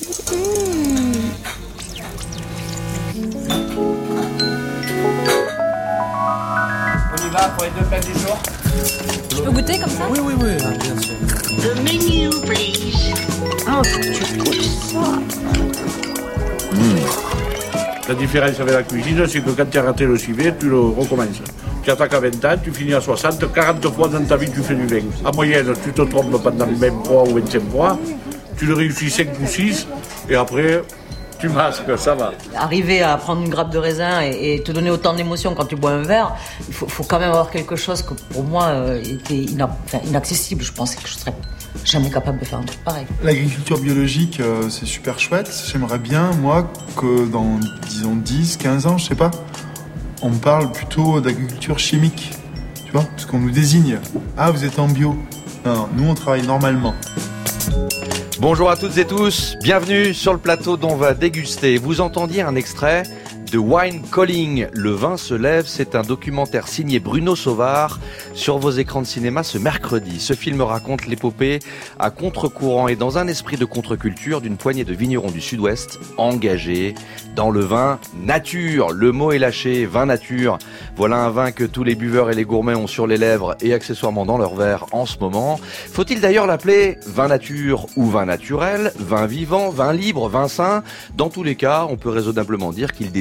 On y va pour les deux plats du jour Je peux goûter comme ça Oui, oui, oui, bien sûr. The menu, please. Oh, tu trouves ça La différence avec la cuisine, c'est que quand tu as raté le civet, tu le recommences. Tu attaques à 20 ans, tu finis à 60, 40 fois dans ta vie tu fais du vin. En moyenne, tu te trompes pendant 23 ou 25 fois, tu le réussis 5 ou 6, et après, tu masques, ça va. Arriver à prendre une grappe de raisin et, et te donner autant d'émotions quand tu bois un verre, il faut, faut quand même avoir quelque chose que pour moi euh, était ina- enfin, inaccessible. Je pensais que je serais jamais capable de faire un truc pareil. L'agriculture biologique, euh, c'est super chouette. J'aimerais bien, moi, que dans, disons, 10, 15 ans, je sais pas, on parle plutôt d'agriculture chimique. Tu vois Parce qu'on nous désigne. Ah, vous êtes en bio. Non, non, nous, on travaille normalement. Bonjour à toutes et tous, bienvenue sur le plateau dont on va déguster. Vous entendiez un extrait de Wine Calling, Le vin se lève, c'est un documentaire signé Bruno Sauvard sur vos écrans de cinéma ce mercredi. Ce film raconte l'épopée à contre-courant et dans un esprit de contre-culture d'une poignée de vignerons du sud-ouest engagés dans le vin nature. Le mot est lâché, vin nature. Voilà un vin que tous les buveurs et les gourmets ont sur les lèvres et accessoirement dans leur verre en ce moment. Faut-il d'ailleurs l'appeler vin nature ou vin naturel, vin vivant, vin libre, vin sain? Dans tous les cas, on peut raisonnablement dire qu'il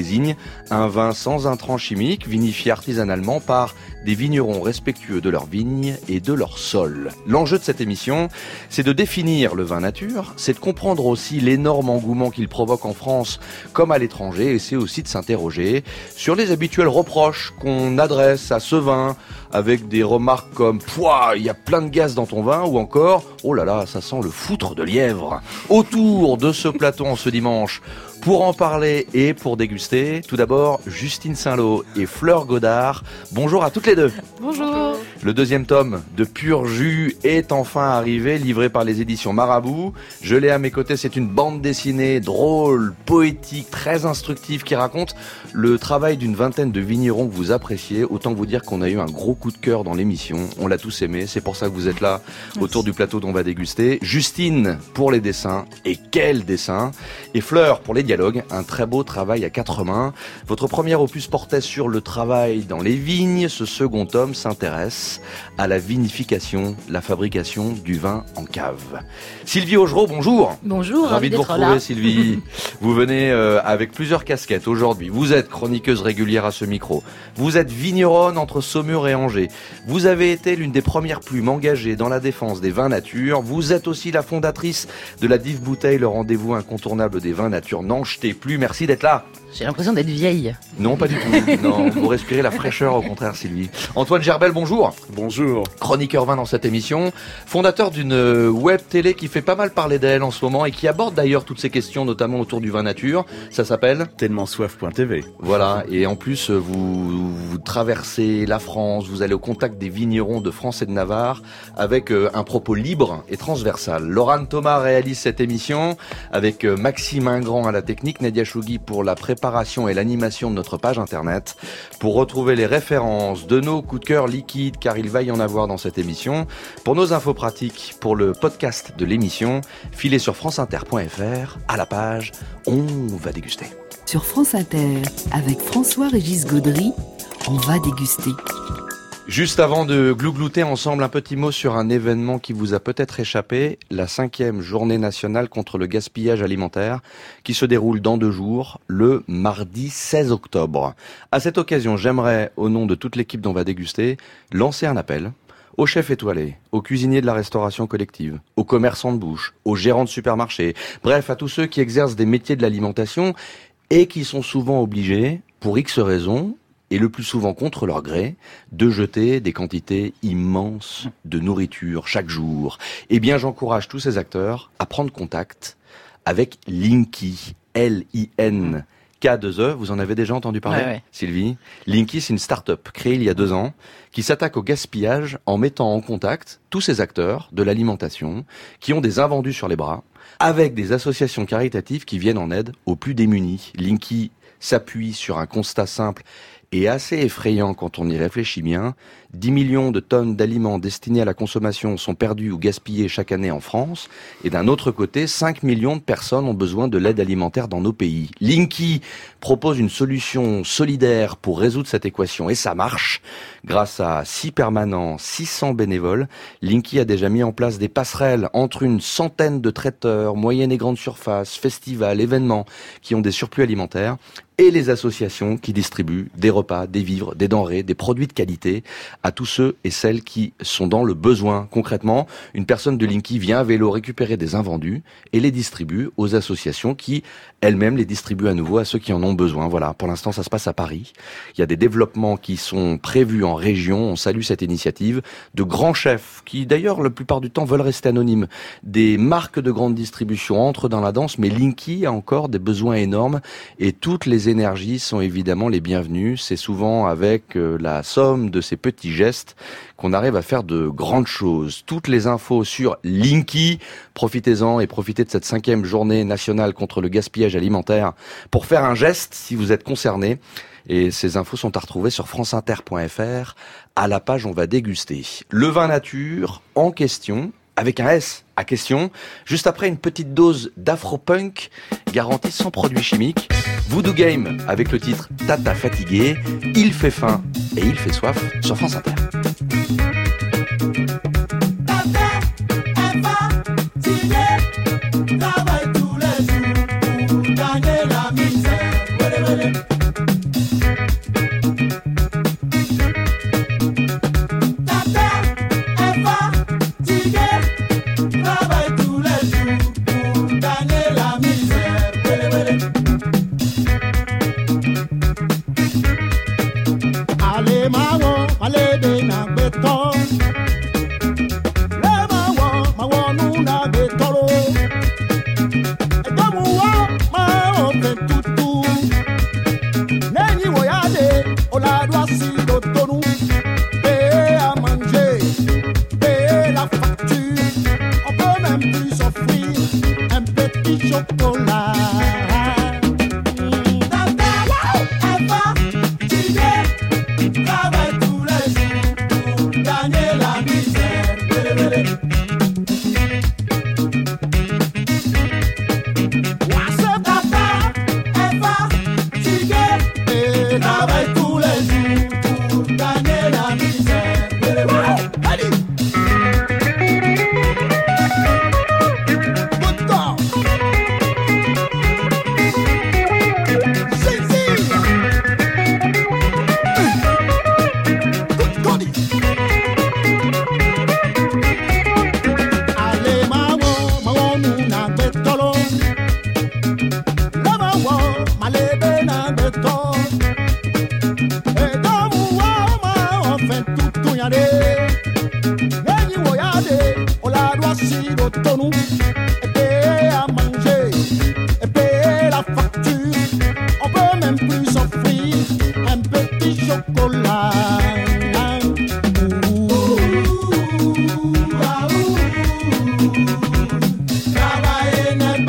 un vin sans intrants chimiques, vinifié artisanalement par des vignerons respectueux de leur vigne et de leur sol. L'enjeu de cette émission, c'est de définir le vin nature, c'est de comprendre aussi l'énorme engouement qu'il provoque en France comme à l'étranger, et c'est aussi de s'interroger sur les habituels reproches qu'on adresse à ce vin, avec des remarques comme Pouah, il y a plein de gaz dans ton vin, ou encore Oh là là, ça sent le foutre de lièvre. Autour de ce plateau en ce dimanche, pour en parler et pour déguster, tout d'abord Justine Saint-Lô et Fleur Godard. Bonjour à toutes les deux. Bonjour. Le deuxième tome de Pur Jus est enfin arrivé, livré par les éditions Marabout. Je l'ai à mes côtés, c'est une bande dessinée drôle, poétique, très instructive qui raconte le travail d'une vingtaine de vignerons que vous appréciez. Autant vous dire qu'on a eu un gros coup de cœur dans l'émission. On l'a tous aimé, c'est pour ça que vous êtes là autour du plateau dont on va déguster. Justine pour les dessins, et quel dessin Et Fleur pour les dialogues, un très beau travail à quatre mains. Votre premier opus portait sur le travail dans les vignes, ce second tome s'intéresse à la vinification, la fabrication du vin en cave. Sylvie Augereau, bonjour Bonjour, Ravi de vous retrouver là. Sylvie. vous venez euh, avec plusieurs casquettes aujourd'hui. Vous êtes chroniqueuse régulière à ce micro. Vous êtes vigneronne entre Saumur et Angers. Vous avez été l'une des premières plumes engagées dans la défense des vins nature. Vous êtes aussi la fondatrice de la Dive Bouteille, le rendez-vous incontournable des vins nature. Jetez plus. Merci d'être là. J'ai l'impression d'être vieille. Non, pas du tout. Non, vous respirez la fraîcheur au contraire, Sylvie. Antoine Gerbel, bonjour. Bonjour. Chroniqueur vin dans cette émission, fondateur d'une euh, web télé qui fait pas mal parler d'elle en ce moment et qui aborde d'ailleurs toutes ces questions, notamment autour du vin nature. Ça s'appelle Tellement soif.tv. Voilà. Et en plus, euh, vous, vous traversez la France, vous allez au contact des vignerons de France et de Navarre avec euh, un propos libre et transversal. Laurent Thomas réalise cette émission avec Maxime Ingrand à la technique, Nadia Chougui pour la préparation et l'animation de notre page internet. Pour retrouver les références de nos coups de cœur liquides, car il va y en avoir dans cette émission, pour nos infos pratiques, pour le podcast de l'émission, filez sur franceinter.fr à la page On va déguster. Sur France Inter, avec François-Régis Gaudry, on va déguster. Juste avant de glouglouter ensemble un petit mot sur un événement qui vous a peut-être échappé, la cinquième journée nationale contre le gaspillage alimentaire, qui se déroule dans deux jours, le mardi 16 octobre. À cette occasion, j'aimerais, au nom de toute l'équipe dont on va déguster, lancer un appel aux chefs étoilés, aux cuisiniers de la restauration collective, aux commerçants de bouche, aux gérants de supermarchés, bref, à tous ceux qui exercent des métiers de l'alimentation et qui sont souvent obligés, pour X raisons, et le plus souvent contre leur gré, de jeter des quantités immenses de nourriture chaque jour. Eh bien, j'encourage tous ces acteurs à prendre contact avec Linky, L-I-N. K2E, vous en avez déjà entendu parler, Ouais, ouais. Sylvie? Linky, c'est une start-up créée il y a deux ans qui s'attaque au gaspillage en mettant en contact tous ces acteurs de l'alimentation qui ont des invendus sur les bras avec des associations caritatives qui viennent en aide aux plus démunis. Linky s'appuie sur un constat simple et assez effrayant quand on y réfléchit bien. 10 millions de tonnes d'aliments destinés à la consommation sont perdus ou gaspillés chaque année en France. Et d'un autre côté, 5 millions de personnes ont besoin de l'aide alimentaire dans nos pays. Linky propose une solution solidaire pour résoudre cette équation et ça marche. Grâce à 6 permanents, 600 bénévoles, Linky a déjà mis en place des passerelles entre une centaine de traiteurs, moyennes et grandes surfaces, festivals, événements qui ont des surplus alimentaires et les associations qui distribuent des repas, des vivres, des denrées, des produits de qualité à tous ceux et celles qui sont dans le besoin. Concrètement, une personne de Linky vient à vélo récupérer des invendus et les distribue aux associations qui elles-mêmes les distribuent à nouveau à ceux qui en ont besoin. Voilà, pour l'instant ça se passe à Paris. Il y a des développements qui sont prévus en région. On salue cette initiative de grands chefs qui d'ailleurs la plupart du temps veulent rester anonymes. Des marques de grande distribution entrent dans la danse, mais Linky a encore des besoins énormes et toutes les énergies sont évidemment les bienvenues. C'est souvent avec euh, la somme de ces petits qu'on arrive à faire de grandes choses. Toutes les infos sur Linky, profitez-en et profitez de cette cinquième journée nationale contre le gaspillage alimentaire pour faire un geste si vous êtes concerné. Et ces infos sont à retrouver sur franceinter.fr à la page On va déguster. Le vin nature en question avec un S à question, juste après une petite dose d'afro-punk garantie sans produits chimiques. Voodoo Game avec le titre Tata fatigué, il fait faim et il fait soif sur France Inter.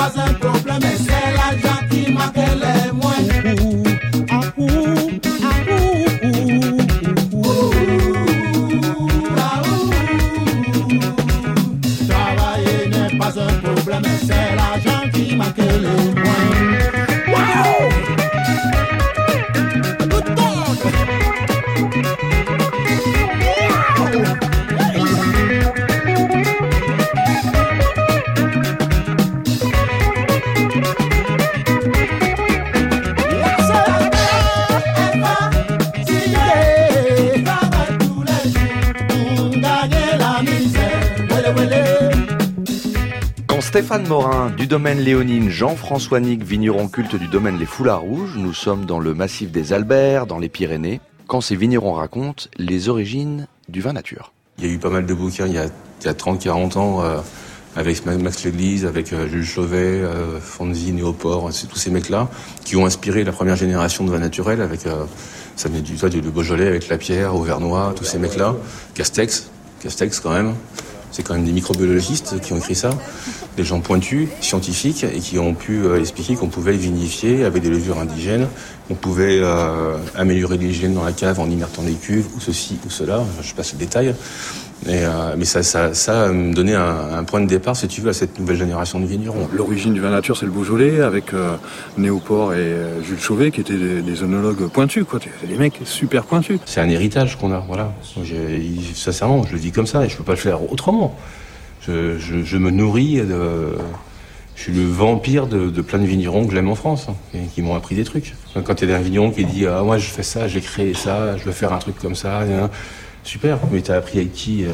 Stéphane Morin du domaine Léonine, Jean-François Nick, vigneron culte du domaine Les Foulards Rouges. Nous sommes dans le massif des Alberts, dans les Pyrénées, quand ces vignerons racontent les origines du vin nature. Il y a eu pas mal de bouquins il y a, a 30-40 ans, euh, avec Max Léglise, avec euh, Jules Chauvet, euh, Fonzi, Néoport, tous ces mecs-là, qui ont inspiré la première génération de vin naturel, avec, euh, ça venait du, du Beaujolais, avec La Pierre, Auvernois, tous ces mecs-là, Castex, Castex quand même. C'est quand même des microbiologistes qui ont écrit ça, des gens pointus, scientifiques, et qui ont pu euh, expliquer qu'on pouvait vinifier avec des levures indigènes, on pouvait euh, améliorer l'hygiène dans la cave en innertant des cuves, ou ceci ou cela, je passe le détail. Et, euh, mais ça, ça, ça me donnait un, un, point de départ, si tu veux, à cette nouvelle génération de vignerons. L'origine du vin nature, c'est le Beaujolais, avec euh, Néoport et euh, Jules Chauvet, qui étaient des, des pointus, quoi. Des mecs super pointus. C'est un héritage qu'on a, voilà. Sincèrement, je le dis comme ça, et je peux pas le faire autrement. Je, je, je me nourris de... Je suis le vampire de, de plein de vignerons que j'aime en France, hein, et qui m'ont appris des trucs. Quand il y a un vigneron qui dit « Ah, moi, je fais ça, j'ai créé ça, je veux faire un truc comme ça... » Super, mais t'as appris Haïti euh,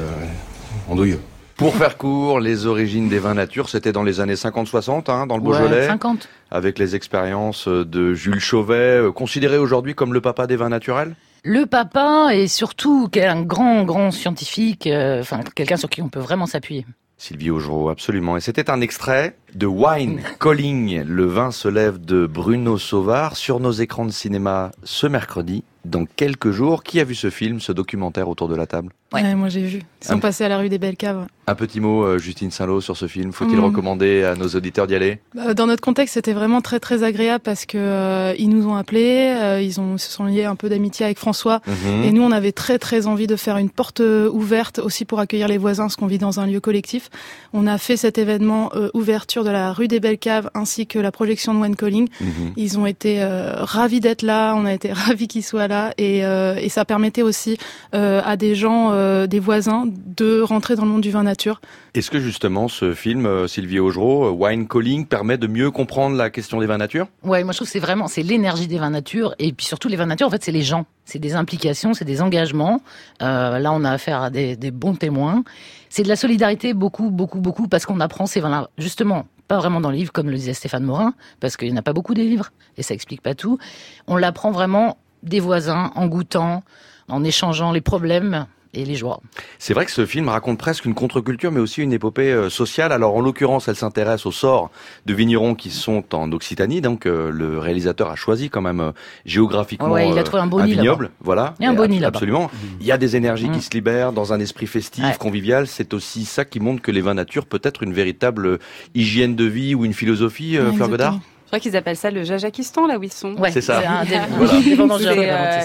en douille. Pour faire court, les origines des vins nature, c'était dans les années 50-60, hein, dans le Beaujolais. Ouais, 50. Avec les expériences de Jules Chauvet, euh, considéré aujourd'hui comme le papa des vins naturels? Le papa et surtout un grand, grand scientifique, euh, enfin quelqu'un sur qui on peut vraiment s'appuyer. Sylvie Augereau, absolument. Et c'était un extrait de Wine Calling, le vin se lève de Bruno Sauvard sur nos écrans de cinéma ce mercredi dans quelques jours. Qui a vu ce film, ce documentaire autour de la table? Ouais. ouais. moi j'ai vu. Ils sont un... passés à la rue des Belles Caves. Un petit mot, euh, Justine Saint-Lô, sur ce film. Faut-il mmh. recommander à nos auditeurs d'y aller? Dans notre contexte, c'était vraiment très très agréable parce que euh, ils nous ont appelés, euh, ils ont se sont liés un peu d'amitié avec François, mmh. et nous on avait très très envie de faire une porte ouverte aussi pour accueillir les voisins, parce qu'on vit dans un lieu collectif. On a fait cet événement euh, ouverture de la rue des Belles Caves ainsi que la projection de One Calling. Mmh. Ils ont été ravis d'être là, on a été ravis qu'ils soient là, et, et ça permettait aussi à des gens, des voisins, de rentrer dans le monde du vin nature. Est-ce que justement ce film, euh, Sylvie Augereau, Wine Calling, permet de mieux comprendre la question des vins nature? Ouais, moi je trouve que c'est vraiment c'est l'énergie des vins nature et puis surtout les vins nature en fait c'est les gens, c'est des implications, c'est des engagements. Euh, là on a affaire à des, des bons témoins. C'est de la solidarité beaucoup beaucoup beaucoup parce qu'on apprend ces vins-là justement pas vraiment dans le livre comme le disait Stéphane Morin parce qu'il n'y en a pas beaucoup des livres et ça explique pas tout. On l'apprend vraiment des voisins en goûtant, en échangeant les problèmes et les joies. C'est vrai que ce film raconte presque une contre-culture, mais aussi une épopée euh, sociale. Alors, en l'occurrence, elle s'intéresse au sort de vignerons qui sont en Occitanie. Donc, euh, le réalisateur a choisi quand même euh, géographiquement ouais, il a trouvé un, bon un vignoble. Voilà. Et un bon île Absolument. Il y a des énergies mmh. qui se libèrent dans un esprit festif, ouais. convivial. C'est aussi ça qui montre que les vins nature peut être une véritable hygiène de vie ou une philosophie, ouais, Fleur Godard crois qu'ils appellent ça le Jajakistan, là où ils sont. Ouais, c'est ça.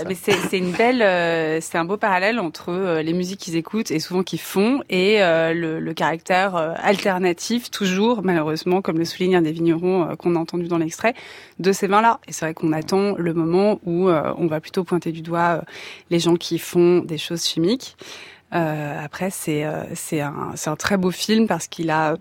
Mais c'est une belle, euh, c'est un beau parallèle entre euh, les musiques qu'ils écoutent et souvent qu'ils font et euh, le, le, caractère euh, alternatif, toujours, malheureusement, comme le souligne un des vignerons euh, qu'on a entendu dans l'extrait, de ces vins-là. Et c'est vrai qu'on attend le moment où on va plutôt pointer du doigt les gens qui font des choses chimiques. après, c'est c'est un, un très beau film parce qu'il a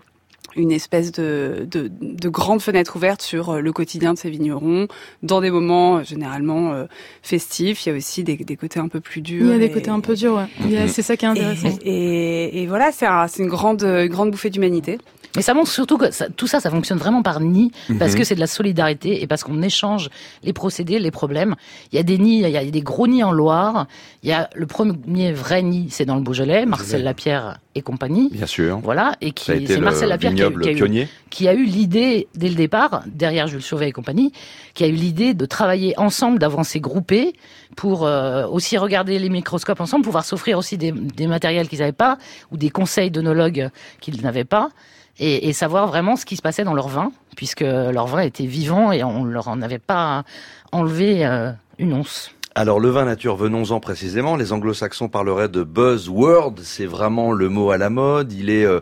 une espèce de, de, de, grande fenêtre ouverte sur euh, le quotidien de ces vignerons, dans des moments euh, généralement euh, festifs. Il y a aussi des, des, côtés un peu plus durs. Il y a des côtés un peu durs, ouais. C'est ça qui est intéressant. Et, et, et voilà, c'est un, une grande, une grande bouffée d'humanité. Mais ça montre surtout que ça, tout ça, ça fonctionne vraiment par nid, parce mmh. que c'est de la solidarité et parce qu'on échange les procédés, les problèmes. Il y a des nids, il y a des gros nids en Loire. Il y a le premier vrai nid, c'est dans le Beaujolais, Marcel Lapierre et compagnie. Bien sûr. Voilà, et qui c'est Marcel Lapierre qui a, eu, qui a, eu, l'idée dès le départ, derrière Jules Chauvet et compagnie, qui a eu l'idée de travailler ensemble, d'avancer groupés pour euh, aussi regarder les microscopes ensemble, pouvoir s'offrir aussi des, des matériels qu'ils n'avaient pas ou des conseils d'onologues qu'ils n'avaient pas et, et, savoir vraiment ce qui se passait dans leur vin, puisque leur vin était vivant et on leur en avait pas enlevé euh, une once. Alors le vin nature, venons-en précisément. Les anglo-saxons parleraient de buzzword, c'est vraiment le mot à la mode. Il est euh,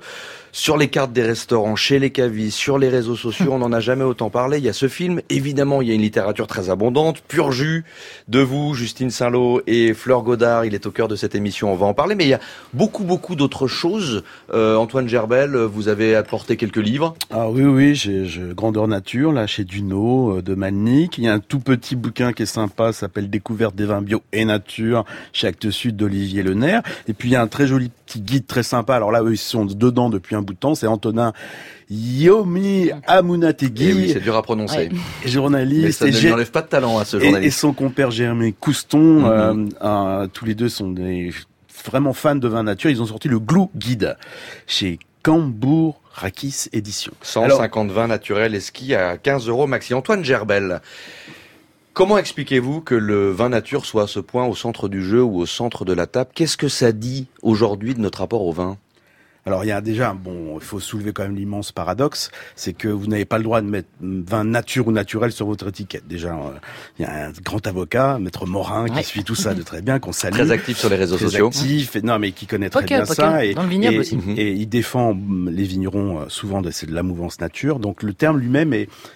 sur les cartes des restaurants, chez les cavistes, sur les réseaux sociaux, on n'en a jamais autant parlé. Il y a ce film, évidemment, il y a une littérature très abondante, pur jus de vous, Justine Saint-Lô et Fleur Godard. Il est au cœur de cette émission, on va en parler. Mais il y a beaucoup, beaucoup d'autres choses. Euh, Antoine Gerbel, vous avez apporté quelques livres. Ah oui, oui, j'ai Grandeur Nature, là, chez Duno, euh, de Malnick. Il y a un tout petit bouquin qui est sympa, s'appelle Découverte des vins bio et nature, chez Actes Sud d'Olivier Lenaire. Et puis il y a un très joli petit guide très sympa. Alors là, eux, ils sont dedans depuis un bout de temps. C'est Antonin Yomi Amunategui. Eh oui, c'est dur à prononcer. Ouais. Journaliste. Mais ça ne lui enlève pas de talent à ce journaliste. Et, et son compère Jérémy Couston, mm -hmm. euh, euh, tous les deux sont des vraiment fans de vin nature. Ils ont sorti le Glou Guide chez Cambourg Rakis Édition. 150 vins naturels et ski à 15 euros maxi. Antoine Gerbel. Comment expliquez-vous que le vin nature soit à ce point au centre du jeu ou au centre de la table? Qu'est-ce que ça dit aujourd'hui de notre rapport au vin? Alors il y a déjà, bon, il faut soulever quand même l'immense paradoxe, c'est que vous n'avez pas le droit de mettre vin nature ou naturel sur votre étiquette. Déjà, euh, il y a un grand avocat, Maître Morin, qui suit tout ça de très bien, qu'on salue. Très actif sur les réseaux très sociaux. Actif, et, non mais qui connaît très bien ça. Et, et, il défend les vignerons euh, souvent de, de la mouvance nature. Donc le terme lui-même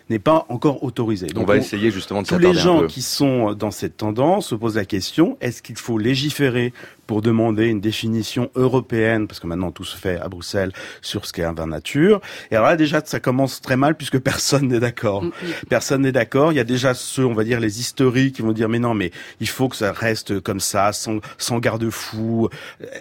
n'est pas encore autorisé. Donc, on va essayer justement de Tous les gens qui sont dans cette tendance se posent la question est-ce qu'il faut légiférer pour demander une définition européenne, parce que maintenant tout se fait à Bruxelles sur ce qu'est un vin nature. Et alors là déjà ça commence très mal puisque personne n'est d'accord. Mm, personne n'est d'accord. Il y a déjà ceux, on va dire les historiques, qui vont dire mais non mais il faut que ça reste comme ça, sans, sans garde-fou.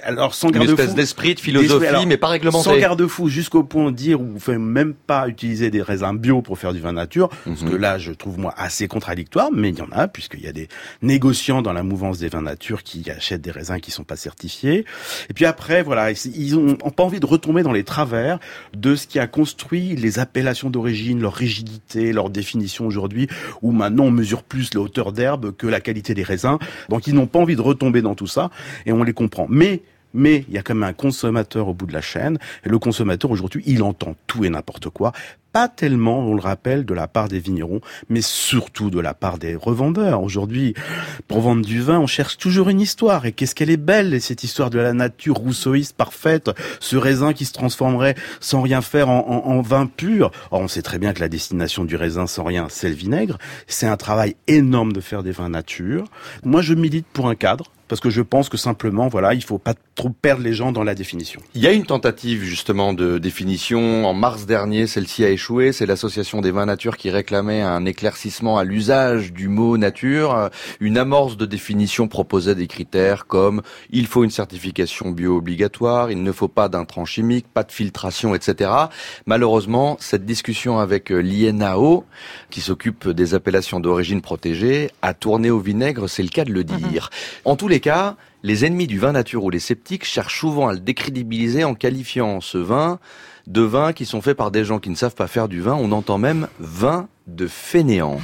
Alors sans garde-fou. Une espèce d'esprit de philosophie, mais pas réglementé. Sans garde-fou jusqu'au point de dire ou fait même pas utiliser des raisins bio pour faire du vin nature, parce que mhm. là je trouve moi assez contradictoire, mais il y en a puisqu'il y a des négociants dans la mouvance des vins nature qui achètent des raisins qui sont pas certifiés. Et puis après, voilà, ils ont, pas envie de retomber dans les travers de ce qui a construit les appellations d'origine, leur rigidité, leur définition aujourd'hui, où maintenant on mesure plus la hauteur d'herbe que la qualité des raisins. Donc ils n'ont pas envie de retomber dans tout ça, et on les comprend. Mais mais il y a quand même un consommateur au bout de la chaîne. Et le consommateur aujourd'hui, il entend tout et n'importe quoi. Pas tellement, on le rappelle, de la part des vignerons, mais surtout de la part des revendeurs. Aujourd'hui, pour vendre du vin, on cherche toujours une histoire. Et qu'est-ce qu'elle est belle, cette histoire de la nature rousseauiste parfaite, ce raisin qui se transformerait sans rien faire en, vin pur. Or, on sait très bien que la destination du raisin sans rien, c'est le vinaigre. C'est un travail énorme de faire des vins nature. Moi, je milite pour un cadre parce que je pense que simplement, voilà, il faut pas trop perdre les gens dans la définition. Il y a une tentative justement de définition en mars dernier, celle-ci a échoué. C'est l'association des vins nature qui réclamait un éclaircissement à l'usage du mot nature. Une amorce de définition proposait des critères comme il faut une certification bio obligatoire, il ne faut pas d'intrants chimiques, pas de filtration, etc. Malheureusement, cette discussion avec l'INAO, qui s'occupe des appellations d'origine protégée, a tourné au vinaigre, c'est le cas de le dire. En tous les cas, les ennemis du vin nature ou les sceptiques cherchent souvent à le décrédibiliser en qualifiant ce vin de vin qui sont faits par des gens qui ne savent pas faire du vin. On entend même vin de fainéant.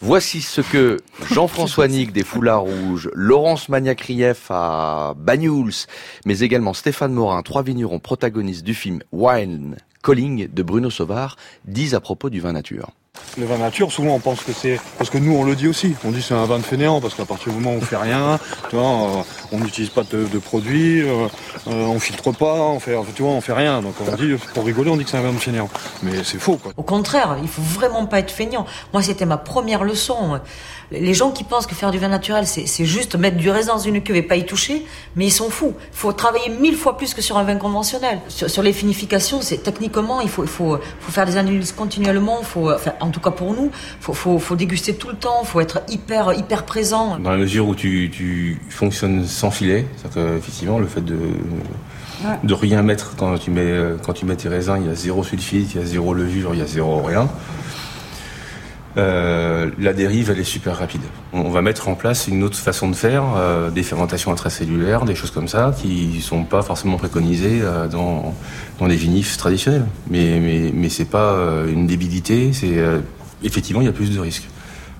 Voici ce que Jean-François Nick des Foulards Rouges, Laurence Magnacrief à Banyuls, mais également Stéphane Morin, trois vignerons protagonistes du film Wine Calling de Bruno Sauvard, disent à propos du vin nature. Le vin nature, souvent on pense que c'est parce que nous on le dit aussi. On dit c'est un vin de fainéant parce qu'à partir du moment où on fait rien, tu vois, euh, on n'utilise pas de, produits, euh, euh, on filtre pas, on fait, tu vois, on fait rien. Donc on dit pour rigoler, on dit que c'est un vin de fainéant. Mais c'est faux quoi. Au contraire, il faut vraiment pas être feignant. Moi c'était ma première leçon. Les gens qui pensent que faire du vin naturel, c'est juste mettre du raisin dans une cuve et pas y toucher, mais ils sont fous. Il faut travailler mille fois plus que sur un vin conventionnel. Sur, les finifications, c'est techniquement, il faut, il faut, faut faire des analyses continuellement. Faut, enfin, en tout cas pour nous, faut, faut, faut déguster tout le temps. Il faut être hyper, hyper présent. Dans la mesure où tu, tu fonctionnes sans filet, c'est-à-dire effectivement le fait de de rien mettre quand tu mets quand tu mets tes raisins, il y a zéro sulfite, il y a zéro levure, il y a zéro rien. Euh, la dérive, elle est super rapide. On va mettre en place une autre façon de faire, euh, des fermentations intracellulaires, des choses comme ça, qui sont pas forcément préconisées euh, dans, dans les vinifs traditionnels. Mais, mais, mais c'est pas une débilité, c'est effectivement, il y a plus de risques.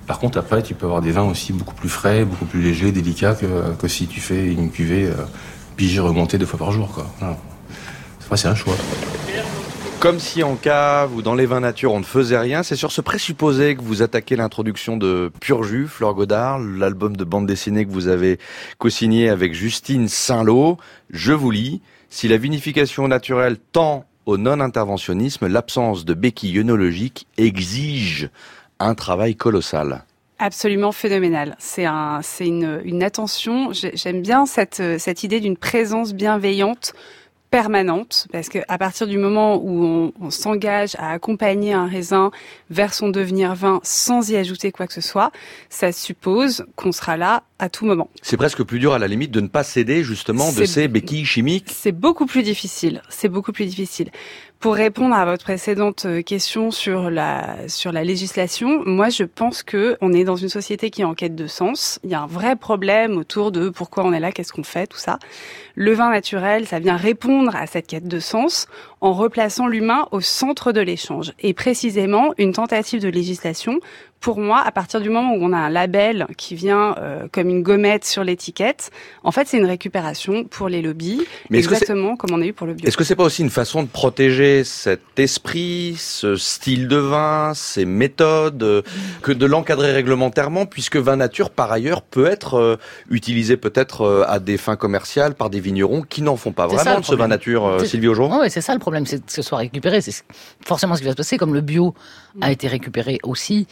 Par contre, après, tu peux avoir des vins aussi beaucoup plus frais, beaucoup plus légers, délicats que, que si tu fais une cuvée pigée remontée deux fois par jour. Quoi. C'est un choix. Comme si en cave ou dans les vins nature on ne faisait rien, c'est sur ce présupposé que vous attaquez l'introduction de Pur Jus, Fleur Godard, l'album de bande dessinée que vous avez co-signé avec Justine Saint-Lô. Je vous lis, si la vinification naturelle tend au non-interventionnisme, l'absence de béquilles œnologiques exige un travail colossal. Absolument phénoménal. C'est un, c'est une, attention. J'aime bien cette idée d'une présence bienveillante permanente parce que à partir du moment où on, on s'engage à accompagner un raisin vers son devenir vin sans y ajouter quoi que ce soit, ça suppose qu'on sera là à tout moment. C'est presque plus dur à la limite de ne pas céder justement de ces béquilles chimiques. C'est beaucoup plus difficile. C'est beaucoup plus difficile. Pour répondre à votre précédente euh, question sur la sur la législation, moi je pense que on est dans une société qui est en quête de sens. Il y a un vrai problème autour de pourquoi on est là, qu'est-ce qu'on fait, tout ça. Le vin naturel, ça vient répondre à cette quête de sens en replaçant l'humain au centre de l'échange. Et précisément, une tentative de législation pour moi, à partir du moment où on a un label qui vient euh, comme une gommette sur l'étiquette, en fait, c'est une récupération pour les lobbies, Mais exactement comme on a eu pour le bio. Est-ce que c'est pas aussi une façon de protéger cet esprit, ce style de vin, ces méthodes, euh, que de l'encadrer réglementairement, puisque vin nature, par ailleurs, peut être euh, utilisé peut-être à des fins commerciales par des vignerons qui n'en font pas vraiment de ce vin nature, Sylvie Augeron Oui, c'est ça le problème, c'est que ce soit récupéré. C'est forcément ce qui va se passer, comme le bio a été récupéré aussi.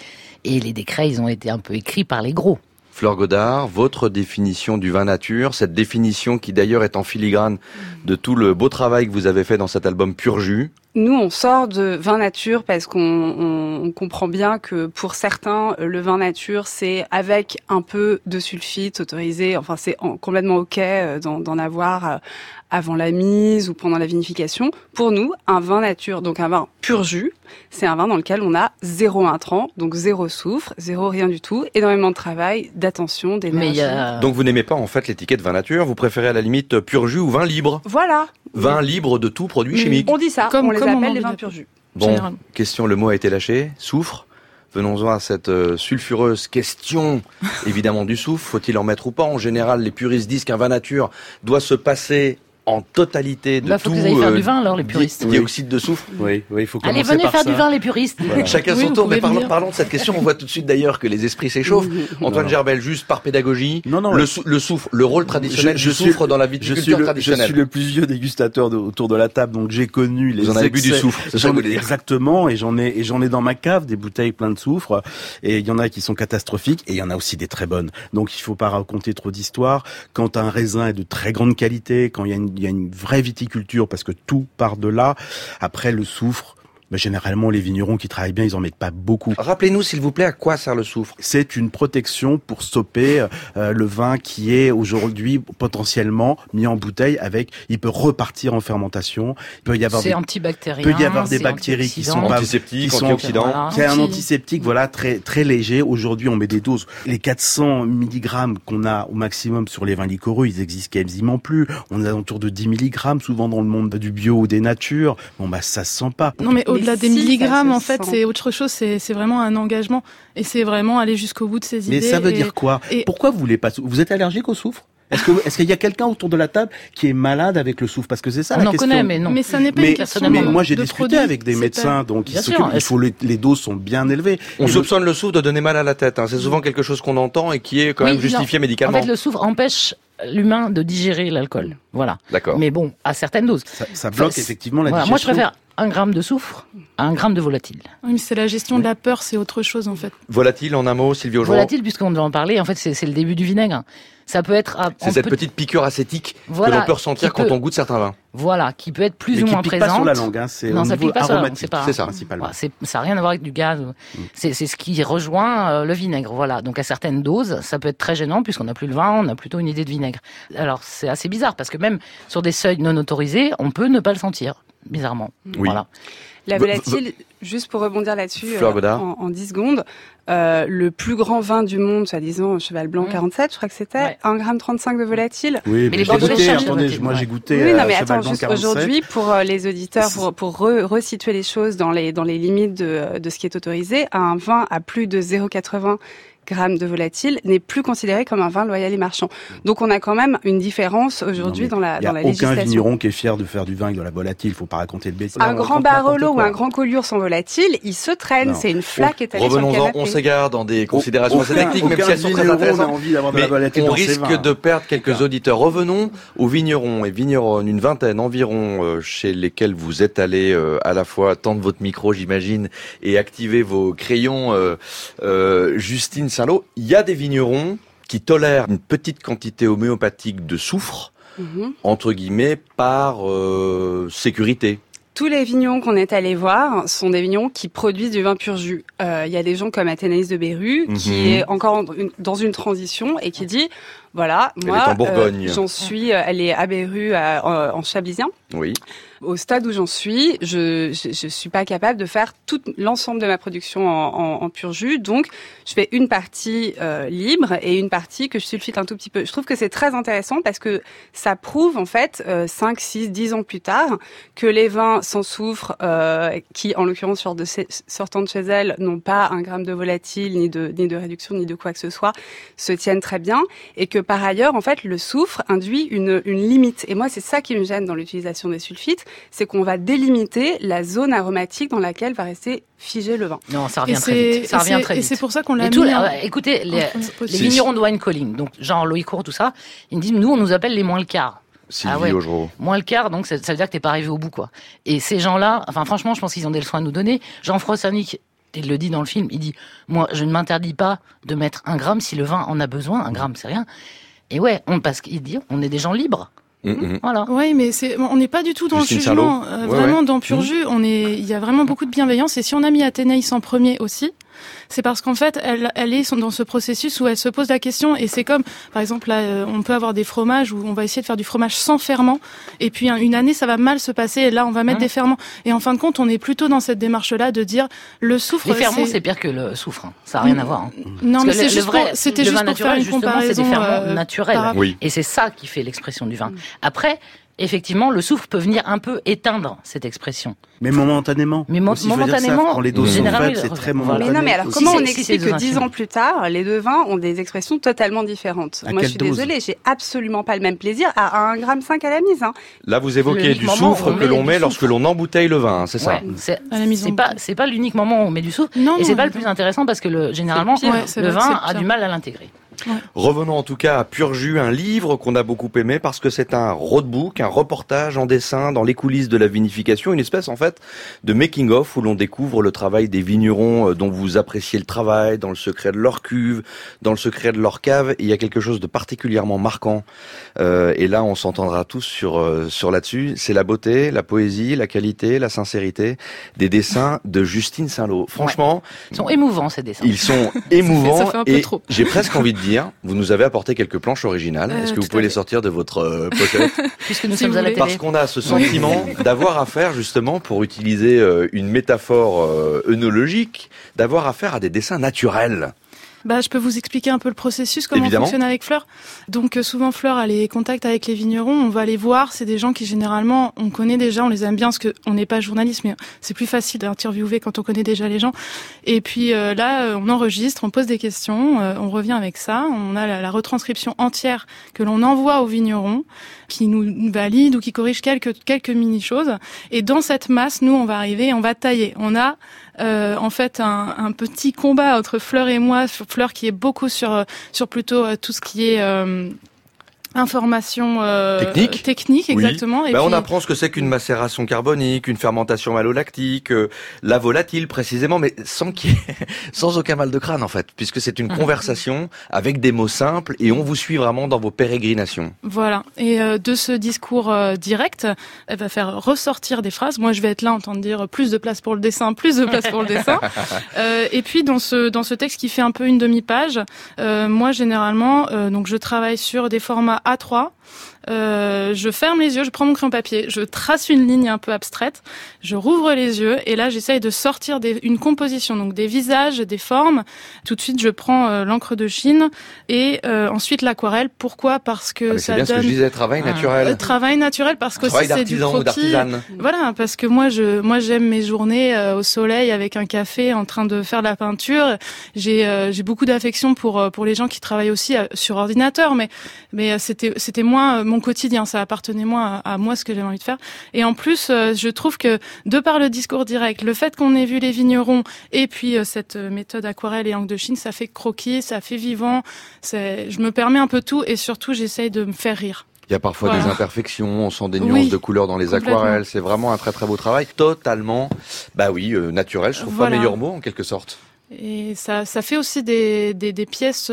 Et les décrets, ils ont été un peu écrits par les gros. Fleur Godard, votre définition du vin nature, cette définition qui d'ailleurs est en filigrane de tout le beau travail que vous avez fait dans cet album Pur Jus. Nous, on sort de vin nature parce qu'on comprend bien que pour certains, le vin nature, c'est avec un peu de sulfite autorisé. Enfin, c'est complètement OK euh, d'en avoir euh, avant la mise ou pendant la vinification. Pour nous, un vin nature, donc un vin pur jus, c'est un vin dans lequel on a zéro intrant, donc zéro soufre, zéro rien du tout, énormément de travail, d'attention, d'énergie. Donc vous n'aimez pas en fait l'étiquette vin nature, vous préférez à la limite pur jus ou vin libre? Voilà. Vin libre de tout produit chimique. On dit ça, comme, on les appelle les vins pur jus. Bon, question, le mot a été lâché, soufre Venons-en à cette euh, sulfureuse question, évidemment, du soufre. Faut-il en mettre ou pas? En général, les puristes disent qu'un vin nature doit se passer en totalité de bah, faut tout. Faut faire du vin alors les puristes. Dioxyde de soufre. Oui, oui, il faut Allez, venez faire du vin les puristes. Chacun son tour. Mais parlons, parlons, de cette question. On voit tout de suite d'ailleurs que les esprits s'échauffent. Antoine Gerbel, juste par pédagogie. Non, non. Le, le soufre, le rôle traditionnel je, du soufre dans la viticulture traditionnelle. Je suis le plus vieux dégustateur autour de la table, donc j'ai connu les. Vous en avez bu du soufre. Exactement, et j'en ai et j'en ai dans ma cave des bouteilles pleines de soufre. Et il y en a qui sont catastrophiques, et il y en a aussi des très bonnes. Donc il faut pas raconter trop d'histoires. Quand un raisin est de très grande qualité, quand il y a une, il y a une vraie parce que tout part de là. Après, le soufre, mais généralement, les vignerons qui travaillent bien, ils en mettent pas beaucoup. Rappelez-nous, s'il vous plaît, à quoi sert le soufre? C'est une protection pour stopper euh, le vin qui est aujourd'hui potentiellement mis en bouteille avec. Il peut repartir en fermentation. Il peut y avoir. C'est antibactérien. Il peut y avoir des bactéries qui sont pas antiseptiques, antioxydants. C'est un antiseptique, voilà, très très léger. Aujourd'hui, on met des doses. Les 400 mg qu'on a au maximum sur les vins liquoreux, ils existent quasiment plus. On est autour de 10 mg souvent dans le monde du bio ou des natures. Bon bah ça se sent pas. Non mais au-delà des milligrammes, en fait, c'est autre chose. C'est vraiment un engagement. Et c'est vraiment aller jusqu'au bout de ses idées. Mais ça veut dire quoi? Pourquoi vous voulez pas Vous êtes allergique au soufre? Est-ce qu'il y a quelqu'un autour de la table qui est malade avec le soufre? Parce que c'est ça On la en connaît, mais non. Mais ça n'est pas mais, une question Mais moi, j'ai discuté avec des médecins, donc il, il faut les, les, doses sont bien élevées. On soupçonne le... soufre de donner mal à la tête. Hein. C'est souvent quelque chose qu'on entend et qui est quand même justifié médicalement. En fait, le soufre empêche l'humain de digérer l'alcool. Voilà. D'accord. Mais bon, à certaines doses. Ça, bloque effectivement la digestion. Moi, je préfère un gramme de soufre à un gramme de volatile. Oui, mais c'est la gestion de la peur, c'est autre chose en fait. Volatile, en un mot, Sylvie Augeron Volatile, puisqu'on doit en parler, en fait, c'est le début du vinaigre. Ça peut être. C'est cette petite piqûre acétique que l'on peut ressentir quand on goûte certains vins. Voilà, qui peut être plus ou moins pique présente. Pas sur la langue, hein, c'est non, ça pique pas sur la langue, c'est ça, principalement. ça n'a rien à voir avec du gaz. Mm. C'est ce qui rejoint euh, le vinaigre. Voilà, donc à certaines doses, ça peut être très gênant puisqu'on n'a plus le vin, on a plutôt une idée de vinaigre. Alors c'est assez bizarre parce que même sur des seuils non autorisés, on peut ne pas le sentir bizarrement. Voilà. La volatile, juste pour rebondir là-dessus, euh, en, en 10 secondes, euh, le plus grand vin du monde, soi-disant Cheval Blanc 47, je crois que c'était, 1,35 g de volatile. Oui, mais, les goûté, attendez, moi j'ai goûté Oui, non, mais attends, juste aujourd'hui, pour euh, les auditeurs, pour, pour resituer les choses dans les, dans les limites de, de ce qui est autorisé, un vin à plus de 0,80 grammes de volatile n'est plus considéré comme un vin loyal et marchand. Donc on a quand même une différence aujourd'hui dans la, dans la législation. Il n'y a aucun vigneron qui est fier de faire du vin avec de la volatile, il faut pas raconter le bêtise. Un grand Barolo ou un grand Collioure sans volatile, il se traîne, c'est une flaque étalée sur le canapé. on s'égare dans des considérations assez techniques, même si elles sont très intéressantes. Mais on risque de perdre quelques auditeurs. Revenons aux vignerons et vigneronnes, une vingtaine environ, euh, chez lesquels vous êtes allés euh, à la fois tendre votre micro, j'imagine, et activer vos crayons. Euh, Il y a des vignerons qui tolèrent une petite quantité homéopathique de soufre, mhm. entre guillemets, par euh, sécurité. Tous les vignerons qu'on est allé voir sont des vignerons qui produisent du vin pur jus. Euh, il y a des gens comme Athénaïs de Beru qui mhm. est encore dans une transition et qui dit voilà, moi, euh, j'en suis, elle est à Beru en Chablisien. Oui. Au stade où j'en suis, je, je, suis pas capable de faire tout l'ensemble de ma production en, en, pur jus. Donc, je fais une partie euh, libre et une partie que je sulfite un tout petit peu. Je trouve que c'est très intéressant parce que ça prouve en fait euh, 5, 6, 10 ans plus tard que les vins sans soufre, euh, qui en l'occurrence sortant de chez elles n'ont pas un gramme de volatile ni de ni de réduction ni de quoi que ce soit, se tiennent très bien et que par ailleurs en fait le soufre induit une, une limite. Et moi c'est ça qui me gêne dans l'utilisation des sulfites, c'est qu'on va délimiter la zone aromatique dans laquelle va rester figé le vin. Non, ça revient très vite. Ça revient très vite. Et c'est pour ça qu'on l'a mis. Euh, écoutez, les, les vignerons de wine calling, donc Jean Loïc Court, tout ça, ils me disent nous on nous appelle les moins le quart. ah ouais, moins le quart, donc ça, veut dire que t'es pas arrivé au bout, quoi. Et ces gens-là, enfin franchement, je pense qu'ils ont des leçons à nous donner. Jean-François Sanic, il le dit dans le film, il dit moi je ne m'interdis pas de mettre un gramme si le vin en a besoin. Un gramme, c'est rien. Et ouais, on, parce qu'il dit on est des gens libres. Mm, mm. Voilà. Oui, mais c'est, on n'est pas du tout dans le jugement. Euh, vraiment dans pur mm. jus, on est, il y a vraiment beaucoup de bienveillance. Et si on a mis Athénaïs en premier aussi, c'est parce qu'en fait, elle, elle est dans ce processus où elle se pose la question. Et c'est comme, par exemple, là, euh, on peut avoir des fromages où on va essayer de faire du fromage sans ferment. Et puis une année, ça va mal se passer. Et là, on va mettre des ferments. Et en fin de compte, on est plutôt dans cette démarche-là de dire le soufre. Les ferments, c'est pire que le soufre. Hein. Ça n'a rien à voir. Hein. Non, mais c'est juste, c'était juste pour faire une comparaison. C'est des ferments euh, naturels. Et c'est ça qui fait l'expression du vin. Après, effectivement, le soufre peut venir un peu éteindre cette expression. Mais momentanément. Mais momentanément, quand les doses sont faibles, c'est très momentané. Mais non, mais alors comment on explique que dix ans plus tard, les deux vins ont des expressions totalement différentes Moi, je suis désolée, j'ai absolument pas le même plaisir à 1,5 gramme à la mise. Hein. Là, vous évoquez du soufre que l'on met lorsque l'on embouteille le vin, hein, c'est ça C'est pas, c'est pas l'unique moment où on met du soufre, non, et c'est pas le plus intéressant parce que le, généralement, le vin a du mal à l'intégrer. Revenons en tout cas à Pur Jus, un livre qu'on a beaucoup aimé parce que c'est un roadbook, un reportage en dessin dans les coulisses de la vinification, une espèce en fait de making-of où l'on découvre le travail des vignerons euh, dont vous appréciez le travail, dans le secret de leur cuve, dans le secret de leur cave. il y a quelque chose de particulièrement marquant. Euh, et là, on s'entendra tous sur euh, sur là-dessus. C'est la beauté, la poésie, la qualité, la sincérité des dessins de Justine Saint-Lô. Franchement, ils sont émouvants ces dessins. Ils sont émouvants et j'ai presque envie de dire, vous nous avez apporté quelques planches originales. Est-ce que vous pouvez les sortir de votre pochette Puisque nous sommes à la télé. Parce qu'on a ce sentiment d'avoir affaire justement pour utiliser euh, une métaphore euh, œnologique, d'avoir affaire à des dessins naturels. Bah, je peux vous expliquer un peu le processus, comment on fonctionne avec Fleur. Donc, euh, souvent, Fleur a les contacts avec les vignerons. On va les voir. C'est des gens qui, généralement, on connaît déjà, on les aime bien, parce qu'on n'est pas journaliste, mais c'est plus facile d'interviewer quand on connaît déjà les gens. Et puis euh, là, euh, on enregistre, on pose des questions, on revient avec ça. On a la, retranscription entière que l'on envoie aux vignerons, qui nous valide ou qui corrige quelques, quelques mini-choses. Et dans cette masse, nous, on va arriver, on va tailler. On a euh, en fait un, un, petit combat entre Fleur et moi, Fleur qui est beaucoup sur euh, sur plutôt euh, tout ce qui est Information euh, technique, technique exactement. Et bah, On apprend ce que c'est qu'une macération carbonique, une fermentation malolactique, euh, la volatile précisément, mais sans sans aucun mal de crâne en fait, puisque c'est une conversation avec des mots simples et on vous suit vraiment dans vos pérégrinations. Voilà. Et euh, de ce discours euh, direct, elle va faire ressortir des phrases. Moi, je vais être là en train de dire plus de place pour le dessin, plus de place pour le dessin. et puis dans ce dans ce texte qui fait un peu une demi-page, moi généralement, donc je travaille sur des formats A3 euh, je ferme les yeux, je prends mon crayon papier, je trace une ligne un peu abstraite, je rouvre les yeux et là j'essaye de sortir des, une composition, donc des visages, des formes. Tout de suite je prends euh, l'encre de Chine et euh, ensuite l'aquarelle. Pourquoi? Parce que ah, ça bien donne ce que je disais, travail naturel. travail naturel parce que c'est du croquis. Voilà, parce que moi je moi j'aime mes journées au soleil avec un café en train de faire de la peinture. J'ai j'ai beaucoup d'affection pour pour les gens qui travaillent aussi sur ordinateur, mais mais c'était c'était moins mon quotidien, ça appartenait moins à, moi ce que j'avais envie de faire. Et en plus, euh, je trouve que de par le discours direct, le fait qu'on ait vu les vignerons et puis euh, cette euh, méthode aquarelle et encre de Chine, ça fait croquis, ça fait vivant. Je me permets un peu tout et surtout j'essaye de me faire rire. Il y a parfois des imperfections, on sent des nuances de couleurs dans les aquarelles. C'est vraiment un très très beau travail, totalement, bah oui, naturel. Je trouve pas meilleur mot en quelque sorte. Et ça, ça fait aussi des, pièces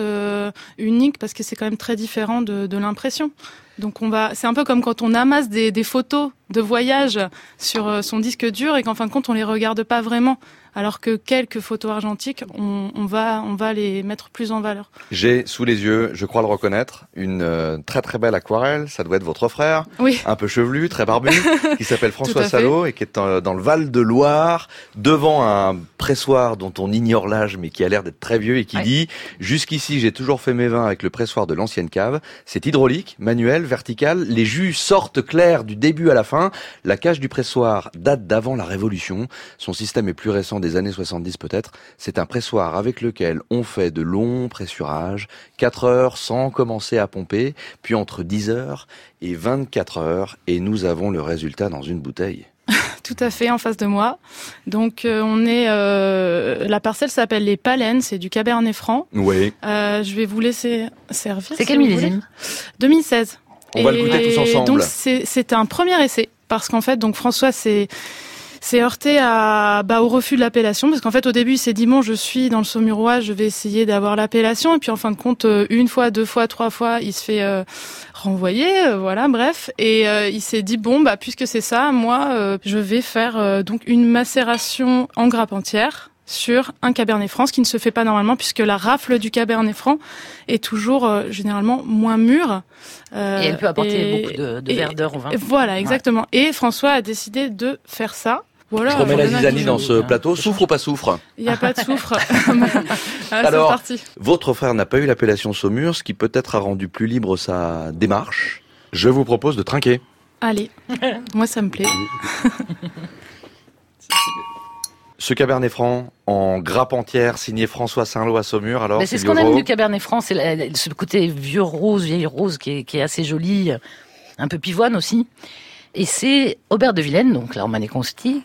uniques parce que c'est quand même très différent de l'impression. Donc on va, c'est un peu comme quand on amasse des, des photos de voyage sur euh, son disque dur et qu'en fin de compte on les regarde pas vraiment alors que quelques photos argentiques, on, on, va, on va les mettre plus en valeur. J'ai sous les yeux, je crois le reconnaître, une euh, très très belle aquarelle. Ça doit être votre frère, oui. un peu chevelu, très barbu, qui s'appelle François Salot et qui est dans le Val de Loire, devant un pressoir dont on ignore l'âge mais qui a l'air d'être très vieux et qui dit jusqu'ici j'ai toujours fait mes vins avec le pressoir de l'ancienne cave. C'est hydraulique, manuel, vertical. Les jus sortent clairs du début à la fin. La cage du pressoir date d'avant la Révolution. Son système est plus récent des années 70 peut-être, c'est un pressoir avec lequel on fait de longs pressurages, 4 heures sans commencer à pomper, puis entre 10 heures et 24 heures, et nous avons le résultat dans une bouteille. Tout à fait, en face de moi. Donc euh, on est, euh, la parcelle s'appelle les Palaines, c'est du Cabernet Franc. Oui. Euh, je vais vous laisser servir. C'est quel millésime? 2016. On va le goûter tous ensemble. Donc c'est un premier essai. Parce qu'en fait donc François c'est s'est heurté à, bah, au refus de l'appellation. Parce qu'en fait au début il s'est dit bon je suis dans le Saumurois je vais essayer d'avoir l'appellation. Et puis en fin de compte euh, une fois deux fois trois fois il se fait euh, renvoyer euh, voilà bref. Et il s'est dit bon bah puisque c'est ça moi je vais faire donc une macération en grappe entière sur un Cabernet Franc, ce qui ne se fait pas normalement puisque la rafle du Cabernet Franc est toujours généralement moins mûre. Euh, et elle peut apporter beaucoup de, de verdeur au vin. Voilà, exactement. Et François a décidé de faire ça. Voilà, je remets la zizanie dans ce plateau. Souffre ou pas souffre Il n'y a pas de souffre. ah, Alors, parti. votre frère n'a pas eu l'appellation Saumur, ce qui peut-être a rendu plus libre sa démarche. Je vous propose de trinquer. Allez, moi ça me plaît. Ce Cabernet Franc en grappe entière, signé François Saint-Lô à Saumur. Alors, c'est ce qu'on aime du Cabernet Franc, c'est ce côté vieux rose, vieille rose qui est, qui est assez joli, un peu pivoine aussi. Et c'est Aubert de Vilaine, donc la Consti,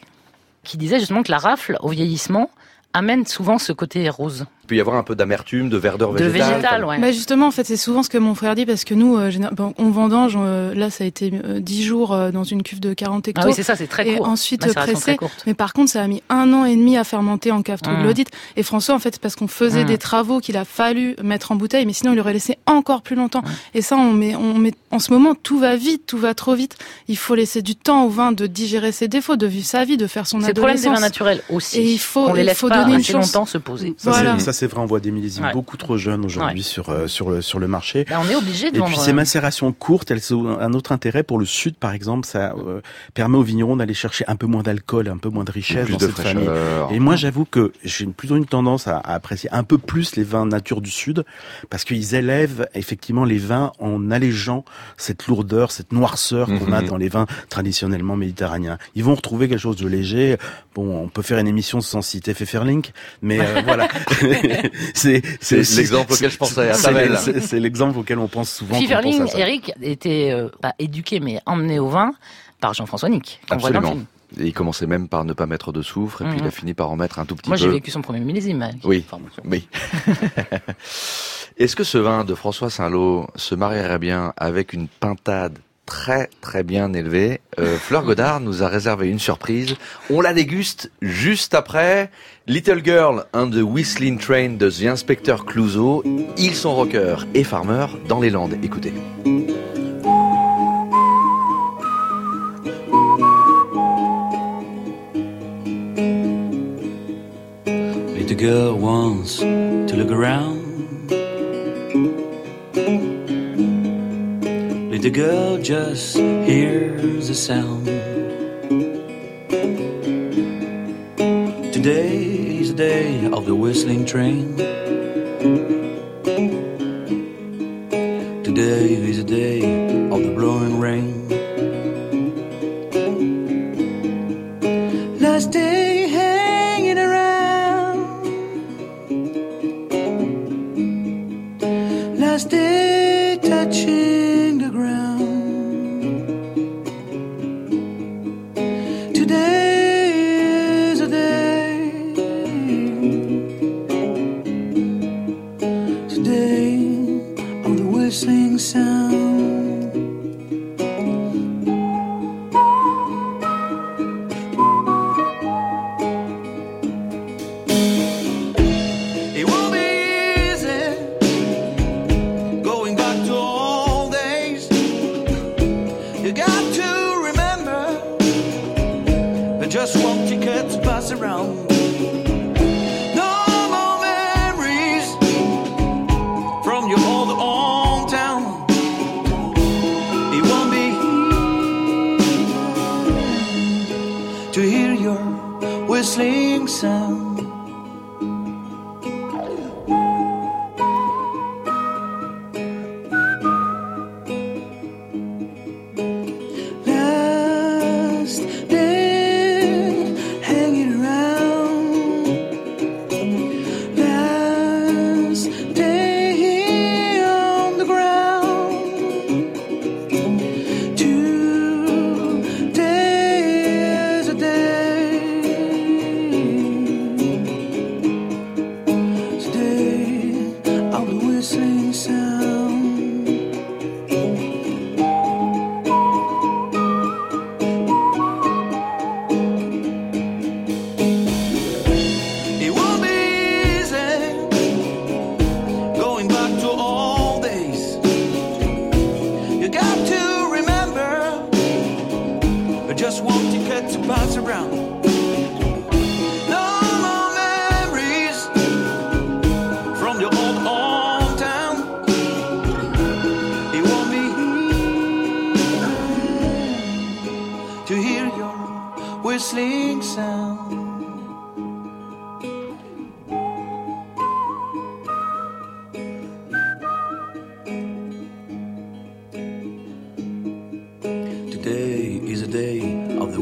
qui disait justement que la rafle, au vieillissement, amène souvent ce côté rose peut y avoir un peu d'amertume, de verdeur végétale. De végétal, ouais. Bah justement, en fait, c'est souvent ce que mon frère dit parce que nous, euh, on vendange, euh, là, ça a été euh, 10 jours euh, dans une cuve de 40 hectares. Ah oui, c'est ça, c'est très court. Et ensuite pressé. Mais par contre, ça a mis un an et demi à fermenter en cave troglodyte. Mmh. Et François, en fait, c'est parce qu'on faisait mmh. des travaux qu'il a fallu mettre en bouteille, mais sinon, il aurait laissé encore plus longtemps. Mmh. Et ça, on met, on met, en ce moment, tout va vite, tout va trop vite. Il faut laisser du temps au vin de digérer ses défauts, de vivre sa vie, de faire son adolescence. C'est le problème des vins naturels aussi. Et il faut, on les laisse faut pas donner une chance. longtemps se poser. Ça, c'est vrai, on voit des millésimes beaucoup trop jeunes aujourd'hui sur euh, sur le sur le marché. Ben, on est obligé de Et vendre. puis ces macérations courtes, elles ont un autre intérêt pour le sud, par exemple, ça euh, permet aux vignerons d'aller chercher un peu moins d'alcool, un peu moins de richesse plus dans de cette famille. Et moi, j'avoue que j'ai plutôt une tendance à, à, apprécier un peu plus les vins nature du sud parce qu'ils élèvent effectivement les vins en allégeant cette lourdeur, cette noirceur qu'on a mhm. dans les vins traditionnellement méditerranéens. Ils vont retrouver quelque chose de léger. Bon, on peut faire une émission sans citer Pfefferlink, mais euh, voilà. c'est l'exemple auquel je pensais. C'est l'exemple auquel on pense souvent. Pfefferling, Eric était euh, pas éduqué mais emmené au vin par Jean-François Nick. Absolument. Et il commençait même par ne pas mettre de soufre, et puis il a mhm. fini par en mettre un tout petit Moi, peu. Moi, j'ai vécu son premier millésime. Oui. oui. Est-ce que ce vin de François Saint-Lô se marierait bien avec une pintade très très bien élevée euh, Fleur Godard nous a réservé une surprise. On la déguste juste après. Little Girl and the Whistling Train de The Inspector Clouseau. Ils sont rockers et farmers dans les Landes. Écoutez. Little girl just hears a sound. Today is the day of the whistling train. Today is the day of the blowing rain. just want the buzz around.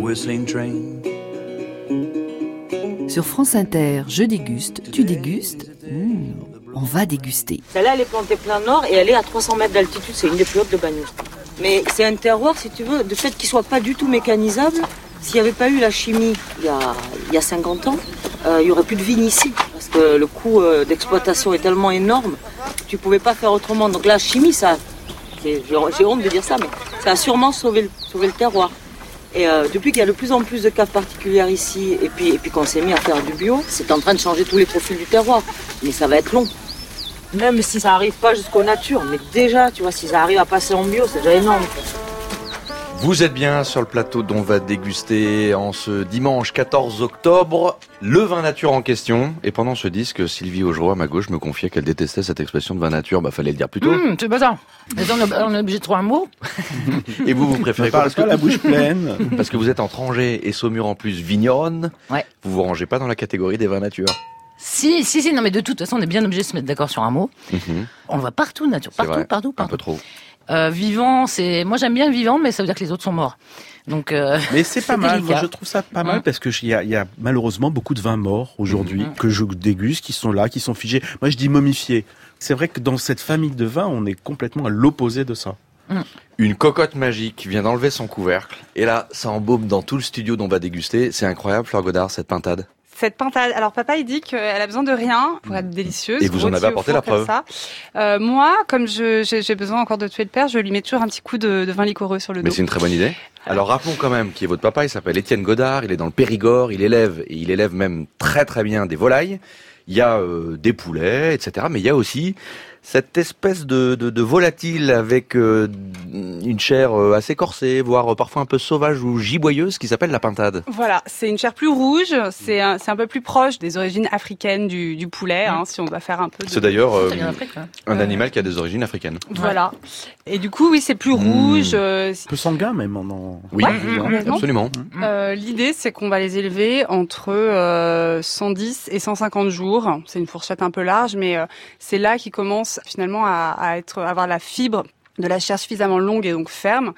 Whistling train. Sur France Inter, je déguste, tu dégustes. Mmh, on va déguster. Celle-là, elle est plantée plein nord et elle est à 300 mètres d'altitude. C'est une des plus hautes de Bagnous. Mais c'est un terroir, si tu veux, de fait qu'il soit pas du tout mécanisable. S'il n'y avait pas eu la chimie il y a, il y a 50 ans, euh, il y aurait plus de vignes ici. Parce que le coût euh, d'exploitation est tellement énorme, tu pouvais pas faire autrement. Donc la chimie, ça, j'ai honte de dire ça, mais ça a sûrement sauvé, sauvé le terroir. Et euh, depuis qu'il y a de plus en plus de caves particulières ici, et puis, et puis qu'on s'est mis à faire du bio, c'est en train de changer tous les profils du terroir. Mais ça va être long. Même si ça n'arrive pas jusqu'aux natures, mais déjà, tu vois, si ça arrive à passer en bio, c'est déjà énorme. Vous êtes bien sur le plateau dont on va déguster en ce dimanche 14 octobre le vin nature en question. Et pendant ce disque, Sylvie Augereau à ma gauche me confiait qu'elle détestait cette expression de vin nature. Bah fallait le dire plus tôt. Mmh, c'est pas ça. On est obligé de trouver un mot. et vous, vous préférez quoi Parce que la bouche pleine. Parce que vous êtes en Trangé et Saumur en plus vigneronne. Ouais. Vous vous rangez pas dans la catégorie des vins nature. Si, si, si, non, mais de toute façon, on est bien obligé de se mettre d'accord sur un mot. Mhm. On va partout, nature, partout, vrai. partout, partout. Un peu trop. Euh, vivant, c'est, moi j'aime bien vivant, mais ça veut dire que les autres sont morts. Donc, euh, Mais c'est pas mal, délicat. moi je trouve ça pas mal Mm. parce que il y y a malheureusement beaucoup de vins morts aujourd'hui Mhm. que je déguste, qui sont là, qui sont figés. Moi je dis momifiés. C'est vrai que dans cette famille de vins, on est complètement à l'opposé de ça. Une cocotte magique vient d'enlever son couvercle. Et là, ça embaume dans tout le studio dont on va déguster. C'est incroyable, Fleur Godard, cette pintade. Cette pintade. Alors papa, il dit qu'elle a besoin de rien pour être délicieuse. Et vous en avez apporté la preuve. ça. Euh, moi, comme je- j'ai besoin encore de tuer le père, je lui mets toujours un petit coup de, de vin liquoreux sur le Mais dos. c'est une très bonne idée. Alors rappelons quand même qui est votre papa, il s'appelle Étienne Godard, il est dans le Périgord, il élève, et il élève même très très bien des volailles. Il y a euh, des poulets, etc. Mais il y a aussi cette espèce de, de, de volatile avec euh, une chair euh, assez corsée, voire parfois un peu sauvage ou giboyeuse, qui s'appelle la pintade. Voilà, c'est une chair plus rouge, c'est un, c'est un peu plus proche des origines africaines du, du poulet, hein, si on doit faire un peu de... C'est d'ailleurs euh, un animal qui a des origines africaines. Voilà. Et du coup, oui, c'est plus Mmh. rouge. euh, Un peu sanguin même en en. Oui, Ouais, complètement. absolument. Euh, L'idée, c'est qu'on va les élever entre euh, 110 et 150 jours. C'est une fourchette un peu large, mais euh, c'est là qu'ils finalement à, à être, à avoir la fibre de la chair suffisamment longue et donc ferme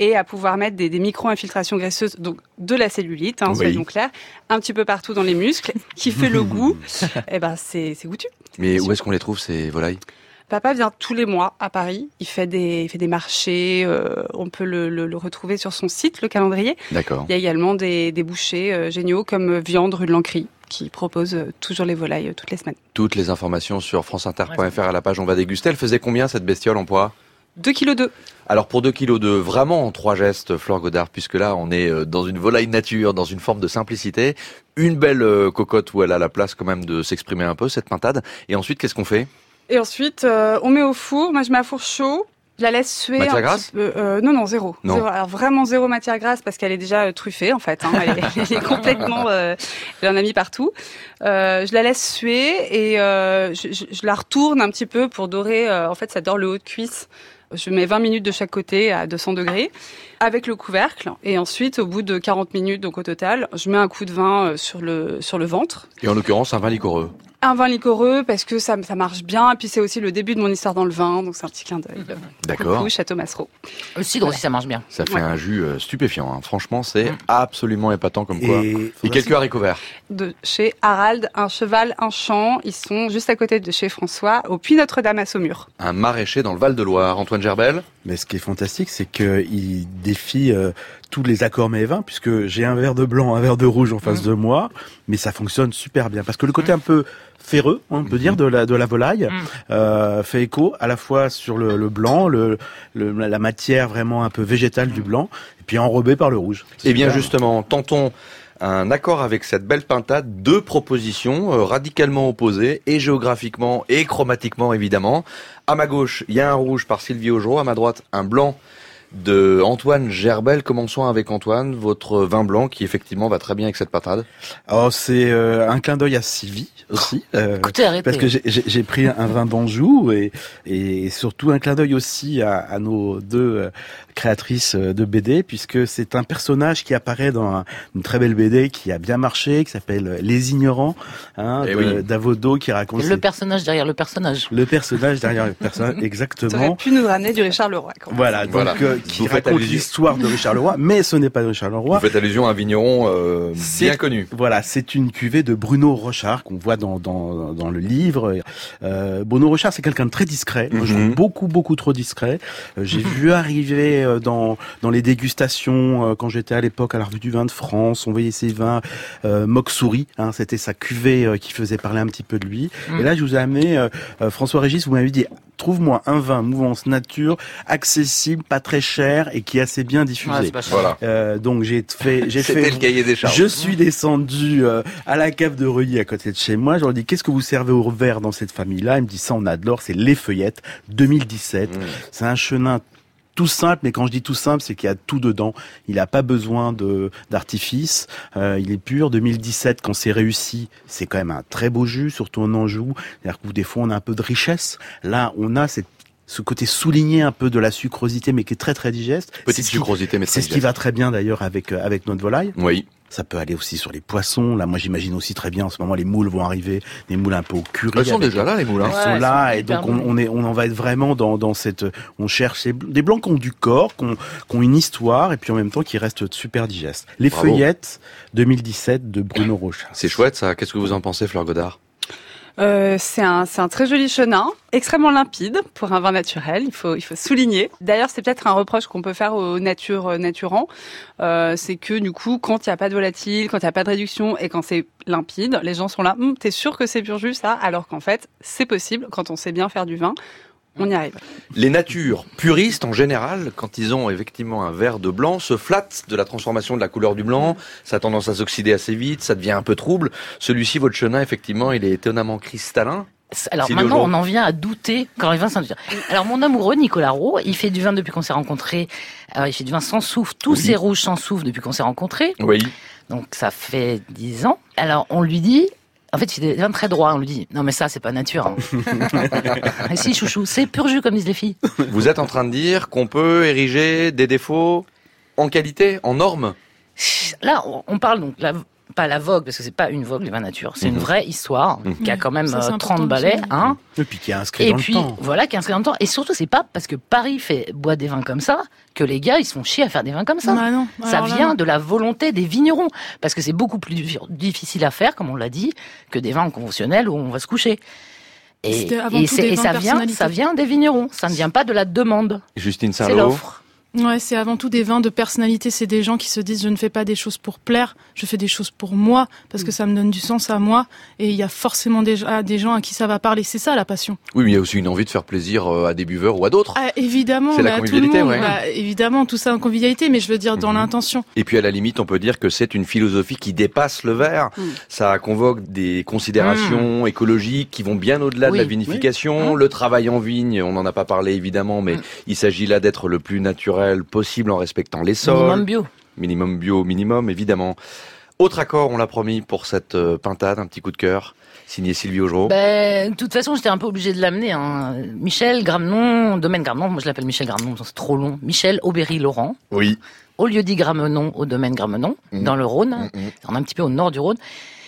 et à pouvoir mettre des, des micro-infiltrations graisseuses, donc de la cellulite, hein, Oui. soyons clairs, un petit peu partout dans les muscles, qui fait le goût. Et ben, c'est c'est goûtu. Mais où est-ce qu'on les trouve ces volailles? Papa vient tous les mois à Paris. Il fait des, il fait des marchés. euh, on peut le, le- le retrouver sur son site, le calendrier. D'accord. Il y a également des, des bouchers euh, géniaux comme Viande rue de l'Ancry qui proposent euh, toujours les volailles toutes les semaines. Toutes les informations sur franceinter.fr à la page on va déguster. Elle faisait combien cette bestiole en poids? 2 kg 2. Alors pour 2 kg de vraiment en trois gestes, Fleur Godard, puisque là on est euh, dans une volaille nature, dans une forme de simplicité, une belle euh, cocotte où elle a la place quand même de s'exprimer un peu, cette pintade. Et ensuite, qu'est-ce qu'on fait? Et ensuite, euh, on met au four. Moi, je mets à four chaud. Je la laisse suer. Matière un grasse petit peu. Euh, Non, non, zéro. Non. Zéro. Alors vraiment zéro matière grasse parce qu'elle est déjà euh, truffée en fait. hein. Elle, est, elle est complètement. Euh, elle en a mis partout. Euh, je la laisse suer et euh, je, je- je la retourne un petit peu pour dorer. euh, en fait, ça dore le haut de cuisse. Je mets 20 minutes de chaque côté à 200 degrés avec le couvercle et ensuite au bout de 40 minutes donc au total, je mets un coup de vin euh, sur le sur le ventre Et en l'occurrence, un vin liquoreux. un vin liquoreux parce que ça, ça marche bien. Et puis c'est aussi le début de mon histoire dans le vin, donc c'est un petit clin d'œil. D'accord. Château Massereau. Le cidre aussi, ça marche bien. Ça fait Ouais. un jus euh, stupéfiant. hein. Franchement, c'est absolument épatant comme quoi. Et, Et quelques haricots verts. De chez Harald, un cheval, un champ. Ils sont juste à côté de chez François, au Puy Notre-Dame à Saumur. Un maraîcher dans le Val-de-Loire. Antoine Gerbel. Mais ce qui est fantastique, c'est qu'il défie euh, tous les accords mets et vins, puisque j'ai un verre de blanc, un verre de rouge en face de moi, mais ça fonctionne super bien. Parce que le côté un peu ferreux, on peut dire, de la, de la volaille, euh, fait écho à la fois sur le, le blanc, le, le- la matière vraiment un peu végétale du blanc, et puis enrobé par le rouge. Eh bien justement, tentons un accord avec cette belle pintade, deux propositions euh, radicalement opposées, et géographiquement et chromatiquement évidemment. À ma gauche, il y a un rouge par Sylvie Augereau, à ma droite, un blanc de Antoine Gerbel. Commençons avec Antoine, votre vin blanc qui effectivement va très bien avec cette pintade. Alors c'est euh, un clin d'œil à Sylvie aussi. euh, Écoutez, arrêtez. Parce que j'ai- j'ai j'ai pris un vin d'Anjou et, et surtout un clin d'œil aussi à, à nos deux euh, créatrice de BD, puisque c'est un personnage qui apparaît dans une très belle BD qui a bien marché, qui s'appelle Les Ignorants, hein, eh d'Avodo, qui raconte... Le personnage derrière le personnage. Le personnage derrière le personnage, exactement. Ça pu nous ramener du Richard Leroy. Voilà, donc qui raconte l'histoire de Richard Leroy, mais ce n'est pas de Richard Leroy. Vous faites allusion à un vigneron bien connu. Voilà, c'est une cuvée de Bruno Rochard qu'on voit dans, dans, dans le livre. Euh, Bruno Rochard, c'est quelqu'un de très discret. Moi, je trouve beaucoup, beaucoup trop discret. Euh, j'ai vu arriver euh, dans, dans les dégustations, euh, quand j'étais à l'époque à la revue du vin de France, on voyait ces vins euh, Souris. Hein, C'était sa cuvée qui faisait parler un petit peu de lui. Mm. Et là, je vous ai amené, François Régis, vous m'avez dit, trouve-moi un vin mouvance nature, accessible, pas très cher et qui est assez bien diffusé. voilà. euh, donc j'ai fait, j'ai fait. le cahier des charges. Je suis descendu euh, à la cave de Reuilly à côté de chez moi. Je leur dis qu'est-ce que vous servez au verre dans cette famille-là? Il me dit ça on adore, c'est les feuillettes 2017. Mmh. C'est un chenin tout simple, mais quand je dis tout simple, c'est qu'il y a tout dedans. Il n'a pas besoin de d'artifice. Euh, il est pur. 2017, quand c'est réussi, c'est quand même un très beau jus, surtout en Anjou. C'est-à-dire que des fois, on a un peu de richesse. Là, on a cette ce côté souligné un peu de la sucrosité, mais qui est très très digeste. Petite sucrosité, mais c'est ce qui va très bien d'ailleurs avec euh, avec notre volaille. Oui. Ça peut aller aussi sur les poissons. Là, moi, j'imagine aussi très bien en ce moment les moules vont arriver, des moules un peu au curry. Elles sont déjà là, les moules. Hein. Elles sont là, et donc on, est, on en va être vraiment dans, dans cette. On cherche des blancs qui ont du corps, qui ont, qui ont, une histoire, et puis en même temps qui restent super digestes. Les feuillettes 2017 de Bruno Rocha. C'est chouette, ça. Qu'est-ce que vous en pensez, Fleur Godard? Euh, c'est un, un très joli chenin, extrêmement limpide pour un vin naturel. Il faut, il faut souligner. D'ailleurs, c'est peut-être un reproche qu'on peut faire aux nature euh, naturants, euh, c'est que du coup, quand il n'y a pas de volatile, quand il n'y a pas de réduction et quand c'est limpide, les gens sont là. Hm, T'es sûr que c'est pur jus ça? Alors qu'en fait, c'est possible quand on sait bien faire du vin on y arrive. Les natures puristes, en général, quand ils ont effectivement un verre de blanc, se flattent de la transformation de la couleur du blanc. Ça a tendance à s'oxyder assez vite, ça devient un peu trouble. Celui-ci, votre chenin, effectivement, il est étonnamment cristallin. Alors maintenant, on en vient à douter quand les vins sont Alors mon amoureux, Nicolas Roux, il fait du vin depuis qu'on s'est rencontrés. il fait du vin sans soufre, tous ses rouges sans soufre depuis qu'on s'est rencontrés. Oui. Donc ça fait dix ans. Alors on lui dit, en fait, il est très droit. On lui dit, non mais ça, c'est pas nature. Hein. et si, chouchou, c'est pur jus, comme disent les filles. Vous êtes en train de dire qu'on peut ériger des défauts en qualité, en normes? Là, on parle donc pas la vogue, parce que c'est pas une vogue, les vins nature. C'est une mhm. vraie histoire mhm. qui a quand même 30 euh, balais. Hein. Et puis qui est inscrit dans puis, le temps. voilà, qui est inscrit dans le temps. Et surtout, c'est pas parce que Paris fait boit des vins comme ça que les gars, ils se font chier à faire des vins comme ça. Bah ça vient de la volonté des vignerons. Parce que c'est beaucoup plus difficile à faire, comme on l'a dit, que des vins conventionnels où on va se coucher. Et, et, ça vient, ça vient des vignerons. Ça ne vient pas de la demande. Justine C'est l'offre. Ouais, c'est avant tout des vins de personnalité. C'est des gens qui se disent je ne fais pas des choses pour plaire, je fais des choses pour moi parce que ça me donne du sens à moi. Et il y a forcément déjà des gens à qui ça va parler. C'est ça la passion. Oui, mais il y a aussi une envie de faire plaisir euh, à des buveurs ou à d'autres. Ah, évidemment, c'est la convivialité, tout bah, évidemment, tout ça en convivialité, mais je veux dire dans mhm. l'intention. Et puis à la limite, on peut dire que c'est une philosophie qui dépasse le verre. Mm. Ça convoque des considérations mm. écologiques qui vont bien au-delà de la vinification. Mm. Le travail en vigne, on n'en a pas parlé évidemment, mais il s'agit là d'être le plus naturel possible en respectant les sols. Minimum bio. Minimum bio, minimum, évidemment. Autre accord, on l'a promis, pour cette euh, pintade, un petit coup de cœur, signé Sylvie Augereau. Ben, de toute façon, j'étais un peu obligé de l'amener. Hein. Michel Gramenon, domaine Gramenon, moi je l'appelle Michel Gramenon, c'est trop long. Michel Aubéry-Laurent. Oui. Au lieu dit Gramenon, au domaine Gramenon, mmh. dans le Rhône, mmh, mmh. on est un petit peu au nord du Rhône.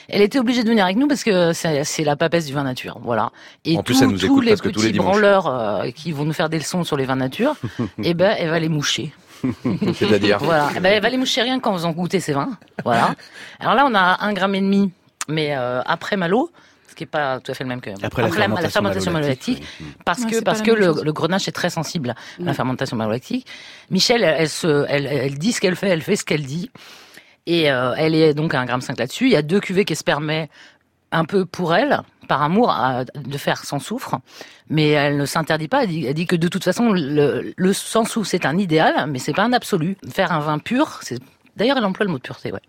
Elle était obligée de venir avec nous parce que c'est la papesse du vin nature, voilà. Et en plus, elle nous tous les petits tous les branleurs euh, qui vont nous faire des leçons sur les vins nature, eh ben, elle va les moucher. C'est-à-dire Voilà. Eh ben, elle va les moucher rien qu'en faisant goûter ses vins. Voilà. Alors là, on a un gramme et demi, mais euh, après Malo, ce qui est pas tout à fait le même que après, la, fermentation, malolactique, parce que parce que le, le, grenache est très sensible à la fermentation malolactique. Michel, elle, se, elle, elle dit ce qu'elle fait, elle fait ce qu'elle dit. Et euh, elle est donc à 1,5 gramme là-dessus. Il y a deux cuvées qui se permet un peu pour elle, par amour, de faire sans soufre. Mais elle ne s'interdit pas. Elle dit, que de toute façon, le, le sans soufre, c'est un idéal, mais c'est pas un absolu. Faire un vin pur, c'est D'ailleurs, elle emploie le mot de pureté, ouais.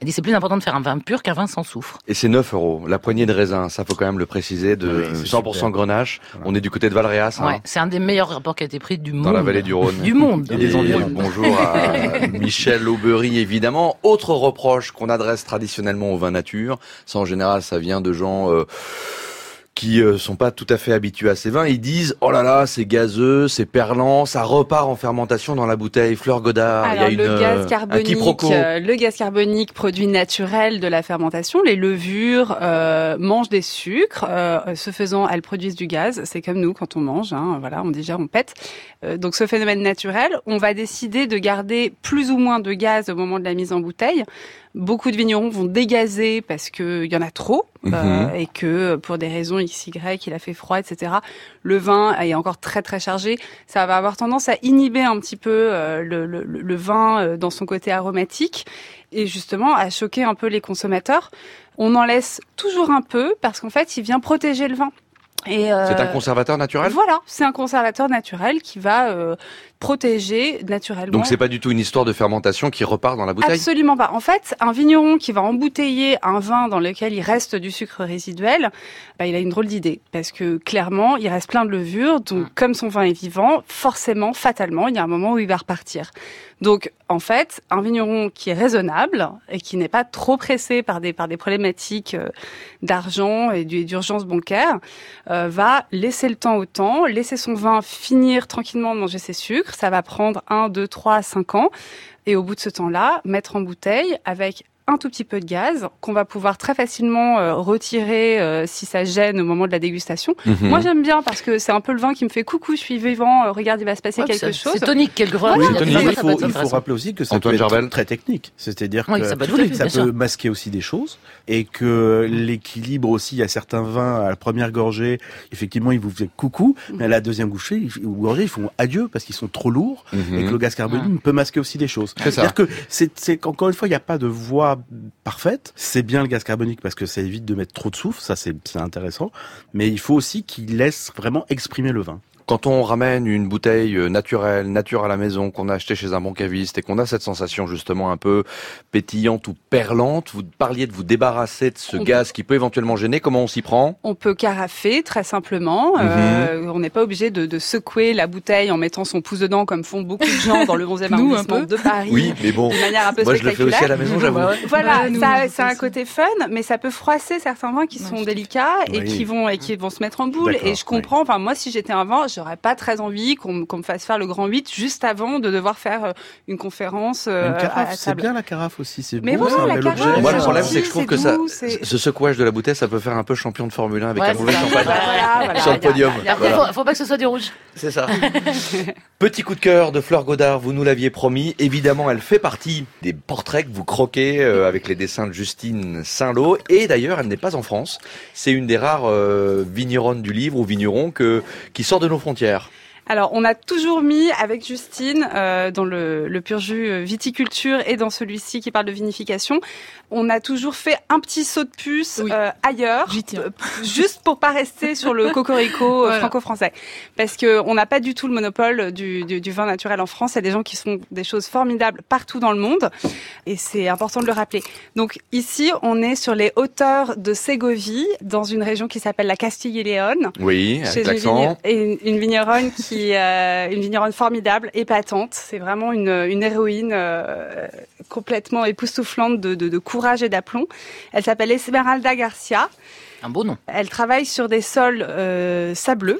Elle dit c'est plus important de faire un vin pur qu'un vin sans soufre. Et c'est 9 euros. La poignée de raisin, ça faut quand même le préciser, de 100% grenache. On est du côté de Valréas. Hein. Ouais, c'est un des meilleurs rapports qui a été pris du monde. Dans la vallée du Rhône. du monde. Et des environs. Bonjour à Michel Aubery, évidemment. Autre reproche qu'on adresse traditionnellement au vin nature, ça en général, ça vient de gens... Euh, qui euh, sont pas tout à fait habitués à ces vins, ils disent oh là là, c'est gazeux, c'est perlant, ça repart en fermentation dans la bouteille. Fleur Godard, il y a une, le gaz carbonique, euh, le gaz carbonique, produit naturel de la fermentation. Les levures euh, mangent des sucres, euh, ce faisant, elles produisent du gaz. C'est comme nous quand on mange, hein, voilà, on digère, on pète. donc ce phénomène naturel, on va décider de garder plus ou moins de gaz au moment de la mise en bouteille. Beaucoup de vignerons vont dégazer parce qu'il y en a trop euh, mhm. et que pour des raisons XY, il a fait froid, etc. Le vin est encore très très chargé. Ça va avoir tendance à inhiber un petit peu euh, le, le, le, vin euh, dans son côté aromatique et justement à choquer un peu les consommateurs. On en laisse toujours un peu parce qu'en fait, il vient protéger le vin. c'est un conservateur naturel? Voilà, c'est un conservateur naturel qui va euh, protégé naturellement. Donc c'est pas du tout une histoire de fermentation qui repart dans la bouteille? Absolument pas. En fait, un vigneron qui va embouteiller un vin dans lequel il reste du sucre résiduel, bah, il a une drôle d'idée parce que clairement, il reste plein de levure, donc mm. comme son vin est vivant, forcément, fatalement, il y a un moment où il va repartir. Donc, en fait, un vigneron qui est raisonnable et qui n'est pas trop pressé par des par des problématiques euh, d'argent et d'urgence bancaire, euh, va laisser le temps au temps, laisser son vin finir tranquillement de manger ses sucres ça va prendre 1, 2, 3, 5 ans. Et au bout de ce temps-là, mettre en bouteille avec un tout petit peu de gaz qu'on va pouvoir très facilement euh, retirer euh, si ça gêne au moment de la dégustation. Mhm. Moi j'aime bien parce que c'est un peu le vin qui me fait coucou, je suis vivant, euh, regarde il va se passer quelque chose. C'est tonique quelque part. il, faut, il faut rappeler aussi que ça peut être très technique, c'est-à-dire que ça, peut, masquer aussi des choses et que l'équilibre aussi, il y a certains vins à la première gorgée, effectivement ils vous font coucou, mais à la deuxième gorgée, ou gorgée ils font adieu parce qu'ils sont trop lourds et que le gaz carbonique peut masquer aussi des choses. C'est-à-dire que c'est encore une fois il n'y a pas de parfaite. C'est bien le gaz carbonique parce que ça évite de mettre trop de souffle, ça c'est intéressant. Mais il faut aussi qu'il laisse vraiment exprimer le vin. Quand on ramène une bouteille euh, naturelle, nature à la maison, qu'on a acheté chez un bon caviste et qu'on a cette sensation justement un peu pétillante ou perlante, vous parliez de vous débarrasser de ce gaz qui peut éventuellement gêner. Comment on s'y prend? On peut carafer très simplement. Mhm. euh, on n'est pas obligé de, de, secouer la bouteille en mettant son pouce dedans comme font beaucoup de gens dans le 11e arrondissement de Paris. Oui, mais bon. De manière un peu Moi, je le fais aussi à la maison, j'avoue. Voilà, ça, c'est un côté fun, mais ça peut froisser certains vins qui sont délicats et qui vont et qui vont se mettre en boule. Et je comprends. Enfin, moi, si j'étais un vin, j'aurais pas très envie qu'on me fasse faire le grand 8 juste avant de devoir faire euh, une conférence. Euh, une carafe, c'est bien la carafe aussi, c'est Mais voilà, la carafe, Moi, le problème, c'est que je trouve que ça, ce secouage de la bouteille, ça peut faire un peu champion de Formule 1 avec un mauvais champagne sur le podium. Il faut, pas que ce soit du rouge. C'est ça. Petit coup de cœur de Fleur Godard, vous nous l'aviez promis. Évidemment, elle fait partie des portraits que vous croquez euh, avec les dessins de Justine Saint-Lô. Et d'ailleurs, elle n'est pas en France. C'est une des rares vigneronnes du livre ou vignerons que, qui sort de nos frontières frontière. Alors, on a toujours mis avec Justine euh, dans le, le pur jus euh, viticulture et dans celui-ci qui parle de vinification, on a toujours fait un petit saut de puce euh, ailleurs, juste pour pas rester sur le cocorico franco-français, parce que on n'a pas du tout le monopole du, du, du, vin naturel en France. Il y a des gens qui font des choses formidables partout dans le monde, et c'est important de le rappeler. Donc ici, on est sur les hauteurs de Ségovie, dans une région qui s'appelle la Castille et Léon. Oui, avec l'accent. Et une vigneronne qui euh, une vigneronne formidable, épatante. C'est vraiment une, une héroïne euh, complètement époustouflante de, de, de courage et d'aplomb. Elle s'appelle Esmeralda Garcia. Un beau nom. Elle travaille sur des sols euh, sableux.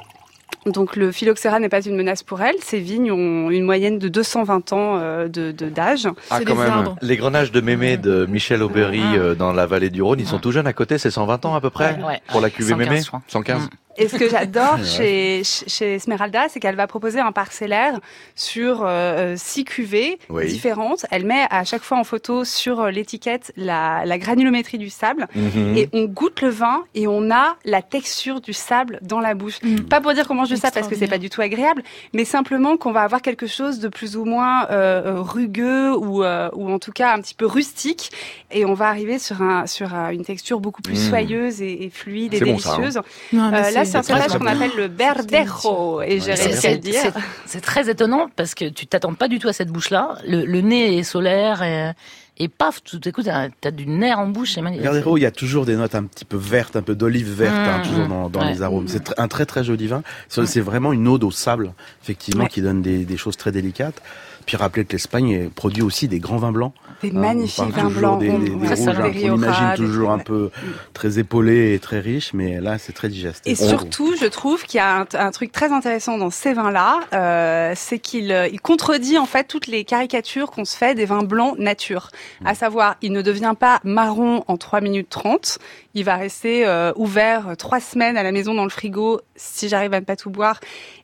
Donc le phylloxéra n'est pas une menace pour elle. Ces vignes ont une moyenne de 220 ans euh, de d'âge. Ah quand même. Les grenages de Mémé de Michel Aubry ah. dans la vallée du Rhône, ils sont tout jeunes à côté, c'est 120 ans à peu près pour la cuvée Mémé 115. Et ce que j'adore chez, chez Esmeralda, c'est qu'elle va proposer un parcellaire sur euh, euh six cuvées différentes. Elle met à chaque fois en photo sur euh, l'étiquette la, la, granulométrie du sable. Mhm. Et on goûte le vin et on a la texture du sable dans la bouche. Mm. Pas pour dire qu'on mange du sable parce que c'est pas du tout agréable, mais simplement qu'on va avoir quelque chose de plus ou moins euh, euh rugueux ou, ou en tout cas un petit peu rustique. Et on va arriver sur, un, sur une texture beaucoup plus mm. soyeuse et, et fluide et délicieuse. Bon, ça, hein c'est un cépage qu'on appelle le Berdejo, et j'ai réussi à le dire. C'est très étonnant parce que tu t'attends pas du tout à cette bouche-là. Le, nez est solaire et, et paf, tout d'un coup, t'as as du nerf en bouche. Verdero, il y a toujours des notes un petit peu vertes, un peu d'olive verte, hein, mmh, toujours dans, dans les arômes. C'est un très très joli vin. C'est vraiment une ode au sable, effectivement, qui donne des, des choses très délicates. Puis rappelez que l'Espagne produit aussi des grands vins blancs. Des magnifiques vins blancs. Des, des, rouges, hein, on imagine toujours un peu très épaulé et très riche, mais là c'est très digestif. Et surtout, je trouve qu'il y a un, truc très intéressant dans ces vins-là, euh, c'est qu'il euh, il contredit en fait toutes les caricatures qu'on se fait des vins blancs nature. À savoir, il ne devient pas marron en 3 minutes 30, il va rester euh, ouvert trois semaines à la maison dans le frigo si j'arrive à ne pas tout boire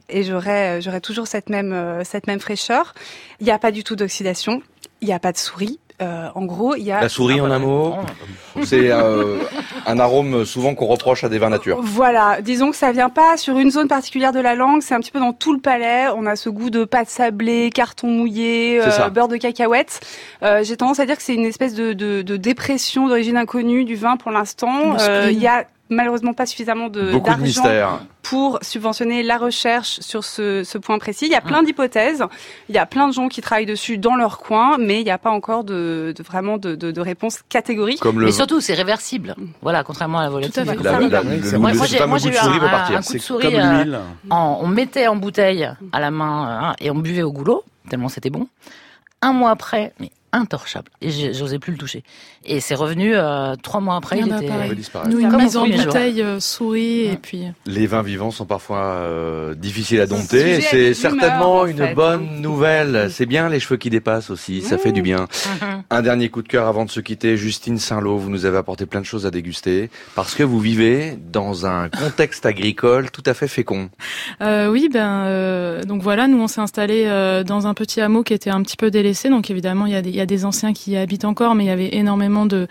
et j'aurai j'aurai toujours cette même cette même fraîcheur. Il n'y a pas du tout d'oxydation, il n'y a pas de souris, euh, en gros, il y a la souris en un mot. C'est euh, un arôme souvent qu'on reproche à des vins nature. Voilà, disons que ça vient pas sur une zone particulière de la langue, c'est un petit peu dans tout le palais. On a ce goût de pâte sablée, carton mouillé, euh, beurre de cacahuète. J'ai tendance à dire que c'est une espèce de, de dépression d'origine inconnue du vin pour l'instant. Il y a malheureusement pas suffisamment de d'argent pour subventionner la recherche sur ce, ce point précis. Il y a plein d'hypothèses, il y a plein de gens qui travaillent dessus dans leur coin, mais il n'y a pas encore de, de vraiment de, de, de, réponse catégorique. Comme le... Mais surtout, c'est réversible. Voilà, contrairement à la volatilité. moi, j'ai eu un, un, coup de souris. Euh, on mettait en bouteille à la main euh, et on buvait au goulot, tellement c'était bon. Un mois après, mais intorchable. Et j'osais plus le toucher. Et c'est revenu euh, trois mois après, il, était Nous, une mise en bouteille euh, souris et puis. Les vins vivants sont parfois euh, difficiles à dompter. C'est certainement une bonne nouvelle. C'est bien les cheveux qui dépassent aussi, ça fait du bien. Mm-hmm. Un dernier coup de cœur avant de se quitter, Justine Saint-Lô, vous nous avez apporté plein de choses à déguster parce que vous vivez dans un contexte agricole tout à fait fécond. oui, ben donc voilà, nous on s'est installé dans un petit hameau qui était un petit peu délaissé, donc évidemment il y a des y a des anciens qui y habitent encore, mais il y avait énormément de,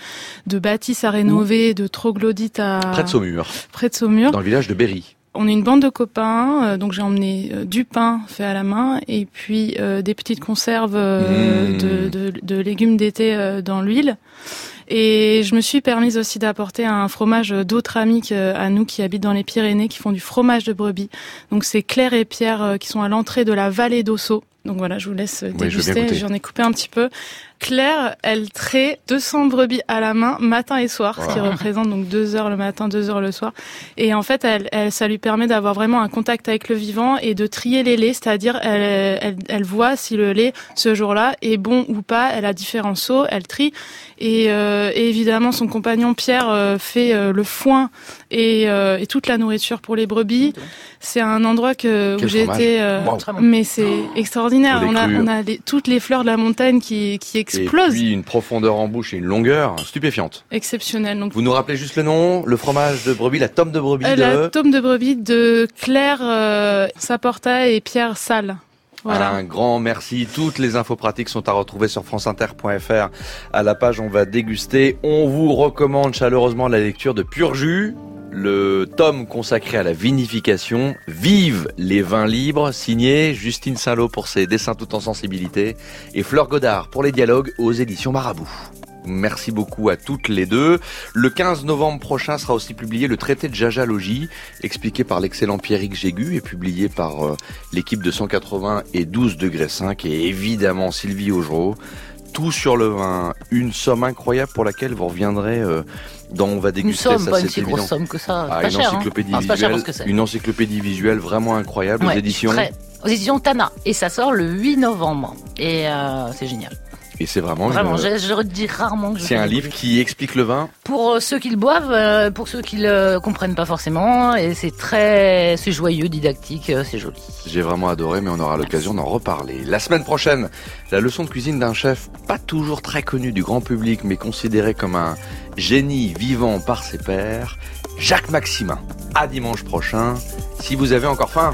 de bâtisses à rénover, de troglodytes à... Près de Saumur. Près de Saumur. Dans le village de Berry. On est une bande de copains, euh, donc j'ai emmené euh, du pain fait à la main et puis euh, des petites conserves mmh. de, de, de, légumes d'été dans l'huile. Et je me suis permise aussi d'apporter un fromage d'autres amis à nous qui habitent dans les Pyrénées, qui font du fromage de brebis. Donc c'est Claire et Pierre qui sont à l'entrée de la vallée d'Osso. Donc voilà, je vous laisse déguster. J'en ai coupé un petit peu. Claire, elle trait 200 brebis à la main matin et soir, ce qui représente donc deux heures le matin, deux heures le soir. Et en fait, elle, elle ça lui permet d'avoir vraiment un contact avec le vivant et de trier les laits, c'est-à-dire elle, elle, elle, voit si le lait ce jour-là est bon ou pas. Elle a différents seaux, elle trie. Et, euh, et évidemment, son compagnon Pierre euh, fait euh, le foin et, euh, et, toute la nourriture pour les brebis. C'est un endroit que, où j'ai été, mais c'est extraordinaire. On a, on a toutes les fleurs de la montagne qui, qui explosent. Et puis une profondeur en bouche et une longueur stupéfiante. Exceptionnel. Donc vous nous rappelez juste le nom, le fromage de brebis, la tome de brebis de... La tome de brebis de Claire Saporta et Pierre Salle. Un grand merci. Toutes les infos pratiques sont à retrouver sur franceinter.fr. À la page On va déguster. On vous recommande chaleureusement la lecture de Pur Jus, le tome consacré à la vinification. Vive les vins libres, signé Justine Saint-Lô pour ses dessins tout en sensibilité et Fleur Godard pour les dialogues aux éditions Marabout. Merci beaucoup à toutes les deux. Le 15 novembre prochain sera aussi publié le traité de jajalogie, expliqué par l'excellent Pierrick Jégu et publié par euh, l'équipe de 180 et 12 degrés 5 et évidemment Sylvie Augereau. Tout sur le vin, une somme incroyable pour laquelle vous reviendrez euh, dans On va déguster. Une somme, pas une si grosse somme que ça. Ah, une, encyclopédie visuelle, une encyclopédie visuelle vraiment incroyable aux éditions. aux éditions Tana et ça sort le 8 novembre et euh, c'est génial. Et c'est vraiment. Vraiment, je, je redis rarement que C'est un livre qui explique le vin Pour euh, ceux qui le boivent, euh, pour ceux qui le comprennent pas forcément. Et c'est très. C'est joyeux, didactique, euh, c'est joli. J'ai vraiment adoré, mais on aura l'occasion d'en reparler. La semaine prochaine, la leçon de cuisine d'un chef pas toujours très connu du grand public, mais considéré comme un génie vivant par ses pairs, Jacques Maximin. À dimanche prochain. Si vous avez encore faim.